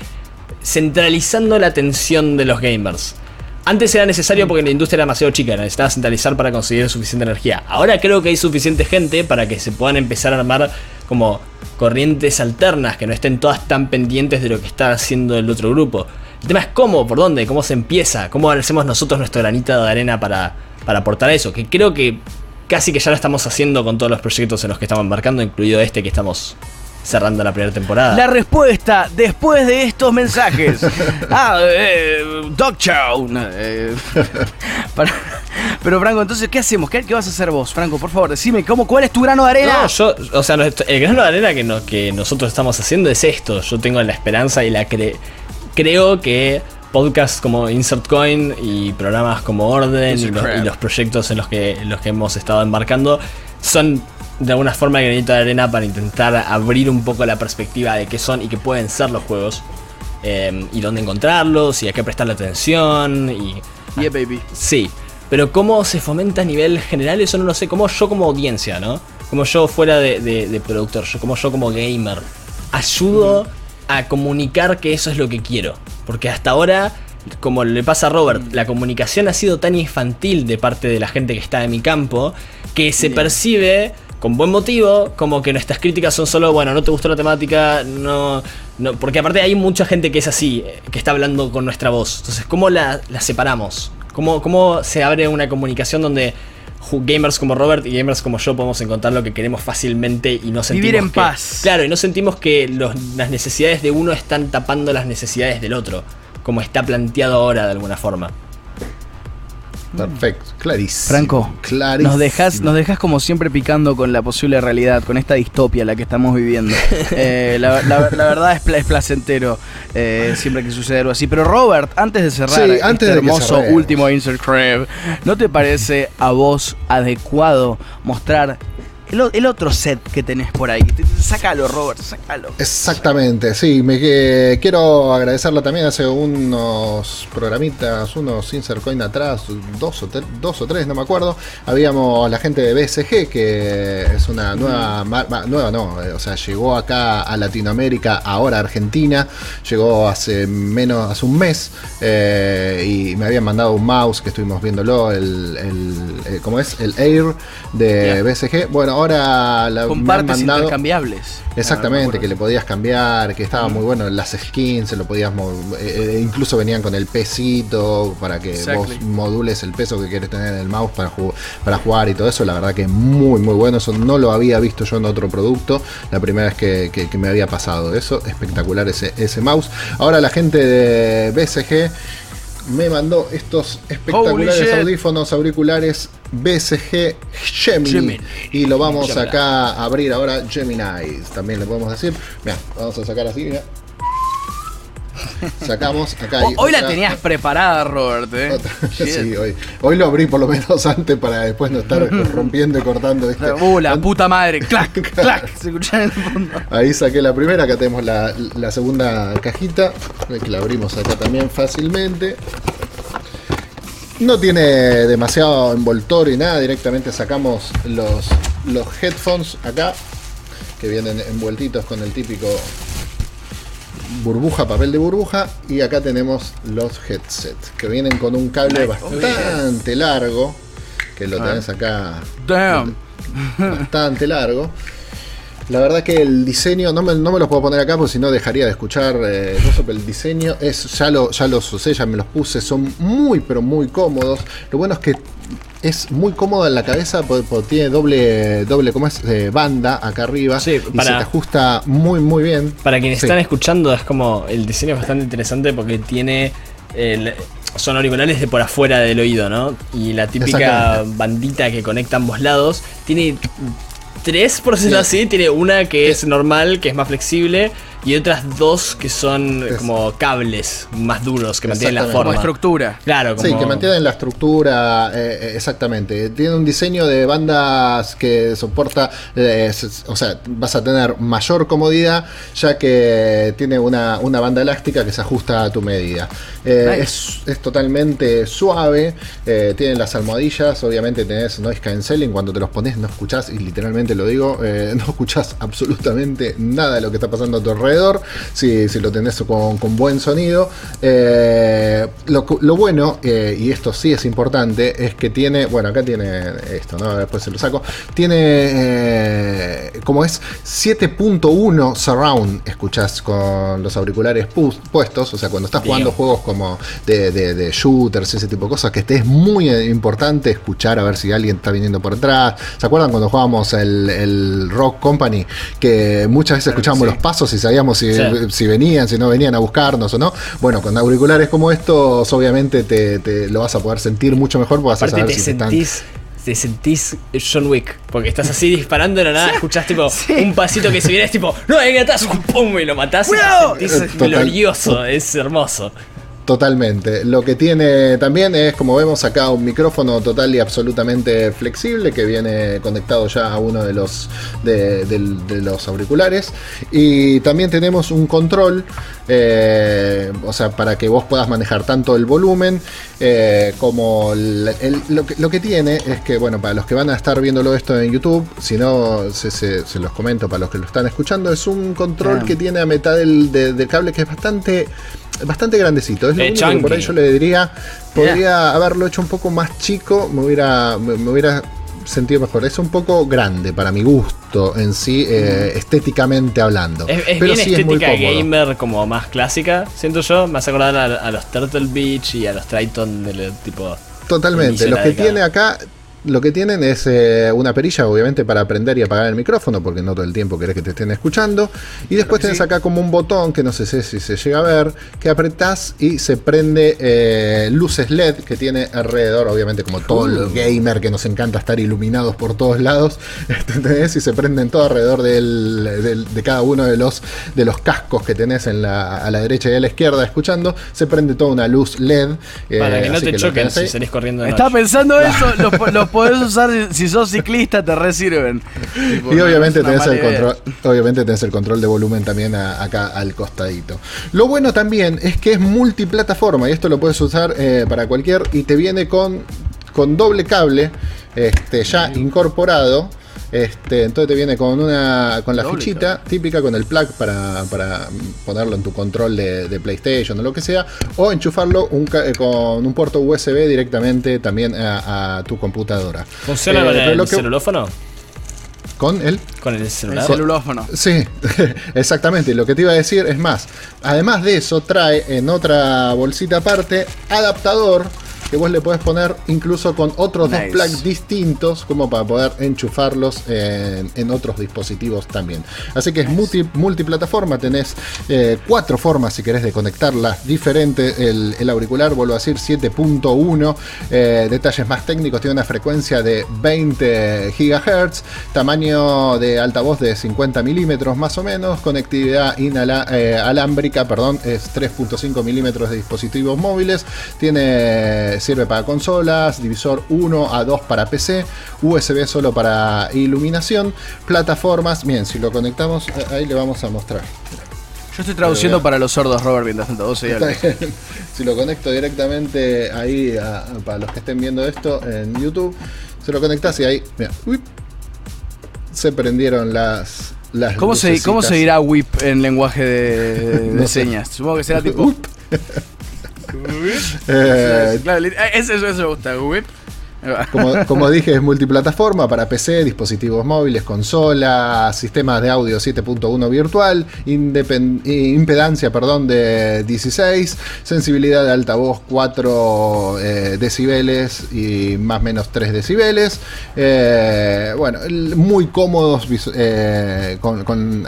centralizando la atención de los gamers. Antes era necesario porque la industria era demasiado chica, necesitaba centralizar para conseguir suficiente energía. Ahora creo que hay suficiente gente para que se puedan empezar a armar como corrientes alternas, que no estén todas tan pendientes de lo que está haciendo el otro grupo. El tema es cómo, por dónde, cómo se empieza, cómo hacemos nosotros nuestro granito de arena para, para aportar eso. Que creo que casi que ya lo estamos haciendo con todos los proyectos en los que estamos embarcando, incluido este que estamos cerrando la primera temporada. La respuesta después de estos mensajes. [laughs] ah, eh, Dog Chow. Eh, [laughs] pero Franco, entonces, ¿qué hacemos? ¿Qué, vas a hacer vos, Franco? Por favor, decime, ¿cómo, ¿cuál es tu grano de arena? No, yo, o sea, el grano de arena que, que nosotros estamos haciendo es esto. Yo tengo la esperanza y la creo que podcasts como Insert Coin y programas como Orden y los, proyectos en los que, en los que hemos estado embarcando son de alguna forma el granito de arena para intentar abrir un poco la perspectiva de qué son y qué pueden ser los juegos. Eh, y dónde encontrarlos y a qué prestarle atención y... Yeah, baby. Sí, pero cómo se fomenta a nivel general, eso no lo sé. Como yo como audiencia, ¿no? Como yo fuera de, productor, yo, como yo como gamer, ayudo a comunicar que eso es lo que quiero. Porque hasta ahora, como le pasa a Robert, la comunicación ha sido tan infantil de parte de la gente que está en mi campo, que se percibe con buen motivo, como que nuestras críticas son solo, bueno, no te gustó la temática, no, no porque aparte hay mucha gente que es así, que está hablando con nuestra voz. Entonces, ¿cómo la, separamos? ¿Cómo, ¿Cómo se abre una comunicación donde gamers como Robert y gamers como yo podemos encontrar lo que queremos fácilmente y no sentimos Vivir en paz. Claro, y no sentimos que las necesidades de uno están tapando las necesidades del otro, como está planteado ahora de alguna forma. Perfecto, clarísimo. Franco, Nos, dejas, nos dejas como siempre picando con la posible realidad, con esta distopia la que estamos viviendo. [laughs] Eh, la, verdad es, placentero eh, siempre que sucede algo así. Pero Robert, antes de cerrar este hermoso último Insert Crave, ¿no te parece a vos adecuado mostrar el, otro set que tenés por ahí. Sácalo, Robert, sácalo. Exactamente, sí. Me quiero agradecerlo también. Hace unos programitas, unos insert coin atrás, dos o, dos o tres, no me acuerdo. Habíamos la gente de BSG, que es una nueva, nueva no, eh, o sea, llegó acá a Latinoamérica, ahora a Argentina. Llegó hace menos, hace un mes. Eh, y me habían mandado un mouse que estuvimos viéndolo, el, el, ¿cómo es? El Air de BSG. Bueno, ahora la, Con partes intercambiables. Exactamente, que le podías cambiar, que estaba muy bueno, las skins, se lo podías eh, eh, incluso venían con el pesito para que vos modules el peso que quieres tener en el mouse para, para jugar y todo eso. La verdad que muy muy bueno, eso no lo había visto yo en otro producto, la primera vez que, me había pasado eso, espectacular ese, ese mouse. Ahora la gente de BSG me mandó estos espectaculares audífonos auriculares BSG Gemini, y lo vamos acá a abrir ahora Gemini. También le podemos decir. Mira vamos a sacar así mira [laughs] Sacamos acá. Hoy la tenías preparada, Robert. ¿eh? [laughs] sí, hoy, hoy lo abrí por lo menos [laughs] antes para después no estar rompiendo y cortando. Uh, la puta madre. clac, clac. Se escucha en el fondo. Ahí saqué la primera. Acá tenemos la, la segunda cajita. Que la abrimos acá también fácilmente. No tiene demasiado envoltorio y nada. Directamente sacamos los, los headphones acá. Que vienen envueltitos con el típico burbuja, papel de burbuja. Y acá tenemos los headsets, que vienen con un cable bastante largo. Que lo ah. tenés acá. Bastante largo. La verdad que el diseño, no me, no me los puedo poner acá porque si no dejaría de escuchar eh, el diseño es, ya, lo, ya los usé, ya me los puse, son muy pero muy cómodos. Lo bueno es que es muy cómodo en la cabeza porque, tiene doble, doble ¿cómo es? Eh, banda acá arriba y se te ajusta muy muy bien. Para quienes están escuchando es como el diseño es bastante interesante porque tiene son auriculares de por afuera del oído, ¿no? Y la típica bandita que conecta ambos lados tiene tres, por decirlo así. Tiene una que es normal, que es más flexible, y otras dos que son como cables más duros que mantienen la forma. Como estructura. Claro, como... Sí, que mantienen la estructura, eh, eh, exactamente. Tiene un diseño de bandas que soporta, eh, o sea, vas a tener mayor comodidad ya que tiene una, banda elástica que se ajusta a tu medida. es, totalmente suave, tiene las almohadillas, obviamente tenés noise cancelling, cuando te los pones no escuchás, y literalmente lo digo, [laughs] no escuchás absolutamente nada de lo que está pasando a tu red alrededor, si, si lo tenés con, buen sonido. Eh, lo, bueno, eh, y esto sí es importante, es que tiene, bueno, acá tiene esto, ¿no? Después se lo saco, tiene eh, como es 7.1 surround, escuchás con los auriculares puestos, o sea, cuando estás jugando juegos como de, de, shooters, ese tipo de cosas, que te es muy importante escuchar a ver si alguien está viniendo por atrás. ¿Se acuerdan cuando jugábamos el, Rock Company? Que muchas veces escuchábamos los pasos y sabíamos si, venían, si no venían a buscarnos o no. Bueno, con auriculares como estos, obviamente te, lo vas a poder sentir mucho mejor porque vas a saber si sentís, te sentís John Wick, porque estás así disparando de la nada, escuchás tipo un pasito que se viene, es tipo, no, ahí atrás, [laughs] pum, y lo matás, y te sentís glorioso, es hermoso. Totalmente. Lo que tiene también es, como vemos acá, un micrófono total y absolutamente flexible que viene conectado ya a uno de los, de, los auriculares. Y también tenemos un control, eh, o sea, para que vos puedas manejar tanto el volumen eh, como lo, que, lo, que, tiene es que, bueno, para los que van a estar viéndolo esto en YouTube, si no, se, los comento para los que lo están escuchando, es un control que tiene a mitad del, del cable que es bastante bastante grandecito. Es lo único que por ahí yo le diría, podría haberlo hecho un poco más chico, me hubiera, me, hubiera sentido mejor. Es un poco grande para mi gusto en sí, eh, mm. estéticamente hablando. Es, Pero bien sí estética es muy gamer como más clásica, siento yo. Me hace acordar a, los Turtle Beach y a los Triton del tipo. Totalmente. Lo que tiene acá lo que tienen es eh, una perilla, obviamente, para aprender y apagar el micrófono, porque no todo el tiempo querés que te estén escuchando. Y después tenés acá como un botón, que no sé si se llega a ver, que apretás y se prende eh, luces LED que tiene alrededor, obviamente, como todo el gamer que nos encanta estar iluminados por todos lados. [laughs] ¿Entendés? Y se prenden todo alrededor de cada uno de los, de los cascos que tenés en la, a la derecha y a la izquierda escuchando. Se prende toda una luz LED. para que eh, no te choquen si salís corriendo. Estaba pensando [laughs] eso, los podés usar si sos ciclista, te resirven. Y, obviamente tenés, el control, obviamente tenés el control de volumen también acá al costadito. Lo bueno también es que es multiplataforma y esto lo puedes usar eh, para cualquier y te viene con, con doble cable este, ya incorporado. Este, entonces te viene con una con la fichita típica, con el plug para, ponerlo en tu control de, PlayStation o lo que sea, o enchufarlo eh, con un puerto USB directamente también a, tu computadora. ¿Funciona con eh, el celulófono? ¿Con él? Con el celular. celulófono. Sí, [laughs] exactamente. Lo que te iba a decir es más. Además de eso, trae en otra bolsita aparte adaptador que vos le podés poner incluso con otros dos plugs distintos como para poder enchufarlos en, otros dispositivos también. Así que es multi, multiplataforma, tenés eh, cuatro formas si querés de conectarlas diferentes. El, auricular, vuelvo a decir, 7.1, eh, detalles más técnicos, tiene una frecuencia de 20 GHz, tamaño de altavoz de 50 milímetros más o menos, conectividad inalámbrica, eh, perdón, es 3.5 milímetros de dispositivos móviles, tiene sirve para consolas, divisor 1 a 2 para PC, USB solo para iluminación, plataformas. Bien, si lo conectamos, eh, ahí le vamos a mostrar. Yo estoy traduciendo para los sordos, Robert, mientras tanto Si lo conecto directamente ahí, para los que estén viendo esto en YouTube, se lo conectas y ahí, mira, se prendieron las, las ¿Cómo, se, ¿Cómo se dirá whip en lenguaje de, [laughs] señas? Supongo que será [laughs] tipo. Whip. Eh, jeg, jeg, jeg, jeg, jeg, [laughs] Como, dije, es multiplataforma para PC, dispositivos móviles, consolas, sistemas de audio 7.1 virtual, impedancia perdón, de 16, sensibilidad de altavoz 4 eh, decibeles y más o menos 3 decibeles. Eh, bueno, muy cómodos eh, con,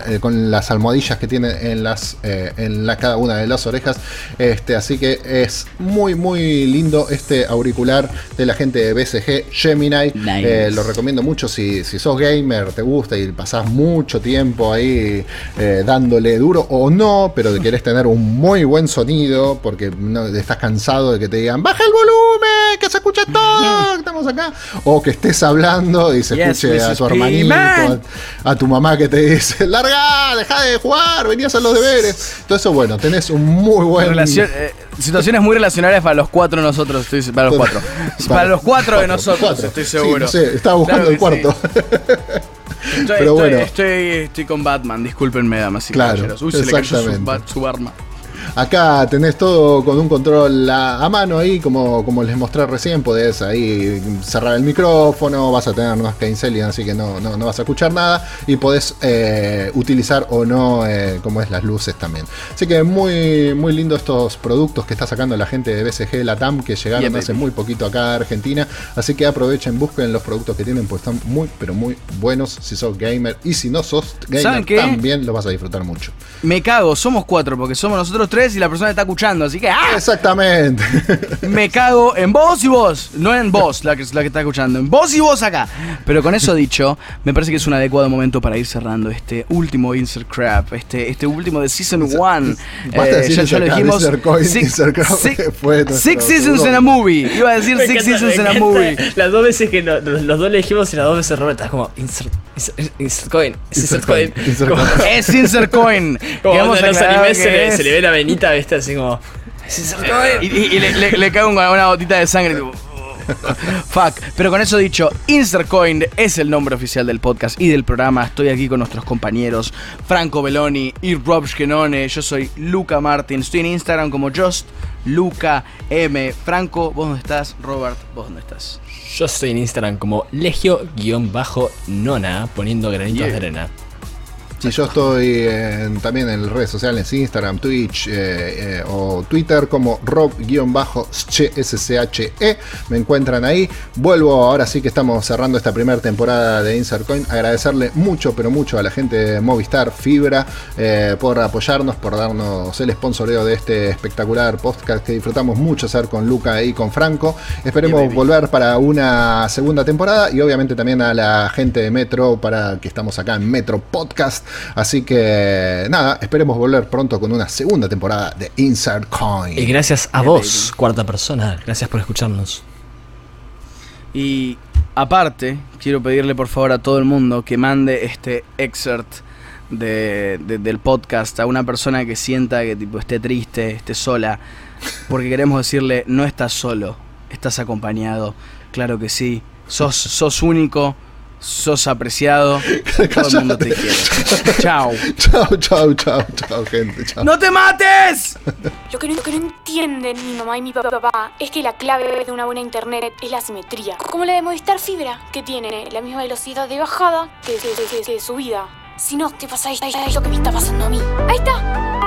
las almohadillas que tiene en, las, en la, cada una de las orejas. Este, así que es muy, muy lindo este auricular de la gente de BSG Gemini. Eh, lo recomiendo mucho si, si sos gamer, te gusta y pasás mucho tiempo ahí eh, dándole duro o no, pero querés tener un muy buen sonido porque no, estás cansado de que te digan baja el volumen, que se escuche todo, estamos acá. O que estés hablando y se escuche a tu hermanito, a, tu mamá que te dice, larga, deja de jugar, venías a los deberes. Todo eso, bueno, tenés un muy buen... Relación, eh, situaciones muy relacionables para los cuatro nosotros, para los cuatro. para los cuatro de nosotros, estoy seguro. Sí, estaba buscando el cuarto. Pero bueno. Estoy, con Batman, discúlpenme, damas y claro, Uy, se le cayó su arma. Acá tenés todo con un control a, mano ahí, como, como les mostré recién, podés ahí cerrar el micrófono, vas a tener no es así que no, no, vas a escuchar nada, y podés eh, utilizar o no, eh, como es las luces también. Así que muy, muy lindo estos productos que está sacando la gente de BCG Latam, que llegaron hace muy poquito acá a Argentina, así que aprovechen, busquen los productos que tienen, pues están muy, pero muy buenos si sos gamer, y si no sos gamer también los vas a disfrutar mucho. Me cago, somos cuatro, porque somos nosotros tres y la persona está escuchando, así que ¡ah! Exactamente. [laughs] Me cago en vos y vos, no en vos, la que, la que está escuchando, en vos y vos acá. Pero con eso dicho, me parece que es un adecuado momento para ir cerrando este último Insert Crap, este, este último de Season 1. Eh, ya, ya lo dijimos. six, six, Seasons in a Movie. Iba a decir Six Seasons in a Movie. Las dos veces que los, dos le dijimos y las dos veces Roberta, es como Insert, insert, Coin. Insert, Coin. Es Insert Coin. [laughs] Como en los animes se le, se le ve la venita ¿viste? Así como. Y, le, cae una, gotita de sangre. [laughs] Fuck. Pero con eso dicho, Insercoin es el nombre oficial del podcast y del programa. Estoy aquí con nuestros compañeros Franco Belloni y Rob Schkenone. Yo soy Luca Martin. Estoy en Instagram como Just Luca M. Franco, ¿vos dónde estás? Robert, ¿vos dónde estás? Yo estoy en Instagram como Legio-Nona, poniendo granitos de arena. Sí, yo estoy también en redes sociales, Instagram, Twitch eh, eh, o Twitter como rob-sche. Me encuentran ahí. Vuelvo, ahora sí que estamos cerrando esta primera temporada de Insert Coin. Agradecerle mucho, pero mucho a la gente de Movistar Fibra eh, por apoyarnos, por darnos el sponsoreo de este espectacular podcast que disfrutamos mucho hacer con Luca y con Franco. Esperemos volver para una segunda temporada y obviamente también a la gente de Metro para que estamos acá en Metro Podcast Así que nada, esperemos volver pronto con una segunda temporada de Inside Coin. Y gracias a vos, cuarta persona, gracias por escucharnos. Y aparte, quiero pedirle por favor a todo el mundo que mande este excerpt del podcast a una persona que sienta que tipo esté triste, esté sola, porque queremos decirle, no estás solo, estás acompañado, claro que sí, sos, sos único, sos apreciado, [laughs] todo el mundo te quiere. [laughs] chao. Chao, chao, chao, chao, gente. Chao. ¡No te mates! Lo que, no, que no entienden mi mamá y mi papá es que la clave de una buena internet es la simetría. Como la de Movistar Fibra, que tiene la misma velocidad de bajada que de, subida. Si no, te pasa lo que me está pasando a mí. Ahí está.